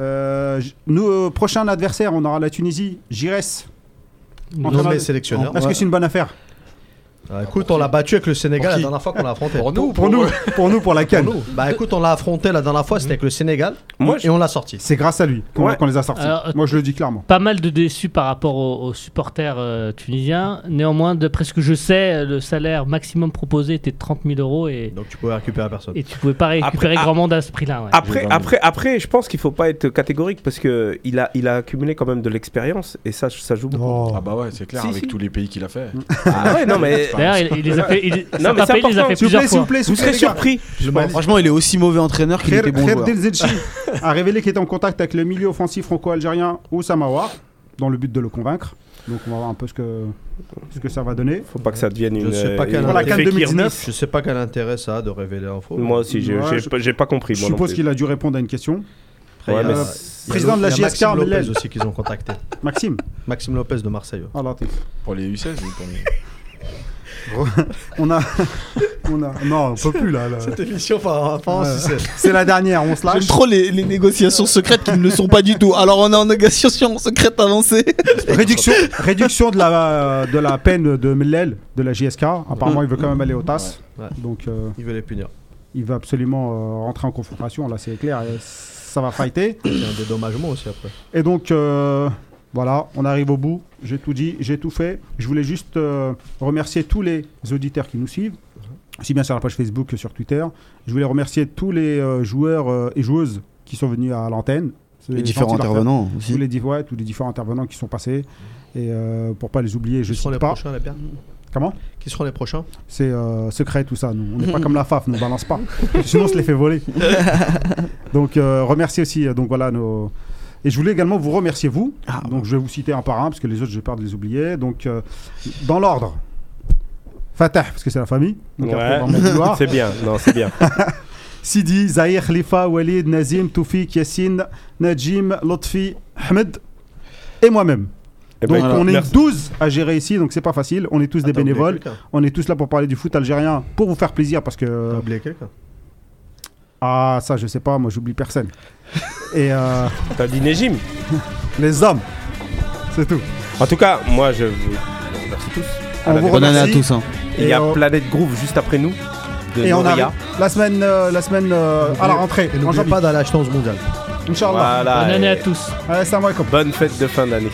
Euh, nous, euh, prochain adversaire, on aura la Tunisie, Gires. Nommé sélectionneur. Est-ce que c'est une bonne affaire? Ah, écoute, on l'a battu avec le Sénégal Pour la dernière fois qu'on l'a affronté. Pour nous Pour nous, pour nous, pour la Pour canne. nous. Bah écoute, on l'a affronté la dernière fois, c'était avec le Sénégal. Moi, et on l'a sorti. C'est grâce à lui qu'on Ouais. qu'on les a sortis. Alors, euh, Moi, je le dis clairement. Pas mal de déçus par rapport aux, aux supporters euh, tunisiens. Néanmoins, d'après ce que je sais, le salaire maximum proposé était de 30 000 euros et, Donc tu pouvais récupérer personne. et tu pouvais pas récupérer Après- grand monde à ce prix-là. ouais. Après, après, après, je pense qu'il faut pas être catégorique parce que il a, il a accumulé quand même de l'expérience et ça, ça joue beaucoup. Oh. Ah bah ouais, c'est clair, Si, avec si. tous les pays qu'il a fait. Ah ouais, non mais D'ailleurs, il, il les a fait, il, Non, mais il les a fait plaît, plusieurs s'il fois. vous plaît, vous plaît, serez surpris. Franchement, il est aussi mauvais entraîneur qu'il était bon Kher joueur. A révélé qu'il était en contact avec le milieu offensif franco-algérien Oussama War dans le but de le convaincre. Donc on va voir un peu ce que, ce que ça va donner. Faut pas que ça devienne Je une. sais pas une quel Pour la fake CAN news. 2019. Je sais pas quel intérêt ça a de révéler l'info. Moi aussi, j'ai Ouais, je- pas- compris. Je moi suppose qu'il a dû répondre à une question. Après, Ouais, président de la JSK, Maxime Lopez aussi qu'ils ont contacté. Maxime. Maxime Lopez de Marseille. ouais. Ah, Latif. Pour les U16 ou pour les- On a, on a. Non, on peut plus là. là. Cette émission, enfin, c'est- la dernière, on se J'aime lâche. trop les, les négociations secrètes qui ne le sont pas du tout. Alors on est en négociation secrète avancée. Réduction, réduction de, la, de la peine de Mellel, de la JSK. Apparemment, il veut quand même aller au TAS. Ouais. Donc, euh, il veut les punir. il va absolument euh, rentrer en confrontation. Là, c'est clair. et ça va fighter. Il y a un dédommagement aussi après. Et donc, euh, voilà, on arrive au bout. J'ai tout dit, j'ai tout fait. Je voulais juste euh, remercier tous les auditeurs qui nous suivent, aussi bien sur la page Facebook que sur Twitter. Je voulais remercier tous les euh, joueurs euh, et joueuses qui sont venus à l'antenne. C'est Les différents intervenants Tous aussi. les, diff- ouais, tous les différents intervenants qui sont passés. Et euh, pour pas les oublier, je Qui seront cite les pas. prochains, la Comment? Qui seront les prochains? C'est euh, secret tout ça. Nous, on n'est pas comme la FAF, nous on balance pas. Sinon, on se les fait voler. donc, euh, remercier aussi. euh, donc voilà nos. Et je voulais également vous remercier vous. Ah, donc, je vais vous citer un par un parce que les autres, j'ai peur de les oublier. Donc, euh, dans l'ordre. Fatah, parce que c'est la famille. Donc, après, Ouais. on va. C'est bien, non, c'est bien. Sidi, Zahir, Khalifa, Walid, Nazim, Toufik, Yassine, Najim, Lotfi, Ahmed et moi-même. Eh ben, Donc écoute, on est merci. 12 à gérer ici, donc c'est pas facile. On est tous des bénévoles. On est tous là pour parler du foot algérien, pour vous faire plaisir parce T'as que oublié quelqu'un ah ça je sais pas, moi j'oublie personne. Et euh, T'as dit Nejim. les hommes, c'est tout. En tout cas, moi, je vous remercie tous. On vous. Bonne année à tous. hein. Il y a euh, Planète Groove juste après nous. De Et on arrive la semaine, euh, la semaine euh, à la rentrée. Et n'oubliez pas d'aller acheter 11 mondial. Inch'Allah. Voilà. Bonne année et à tous. Allez, salam alaikum. Bonne fête de fin d'année.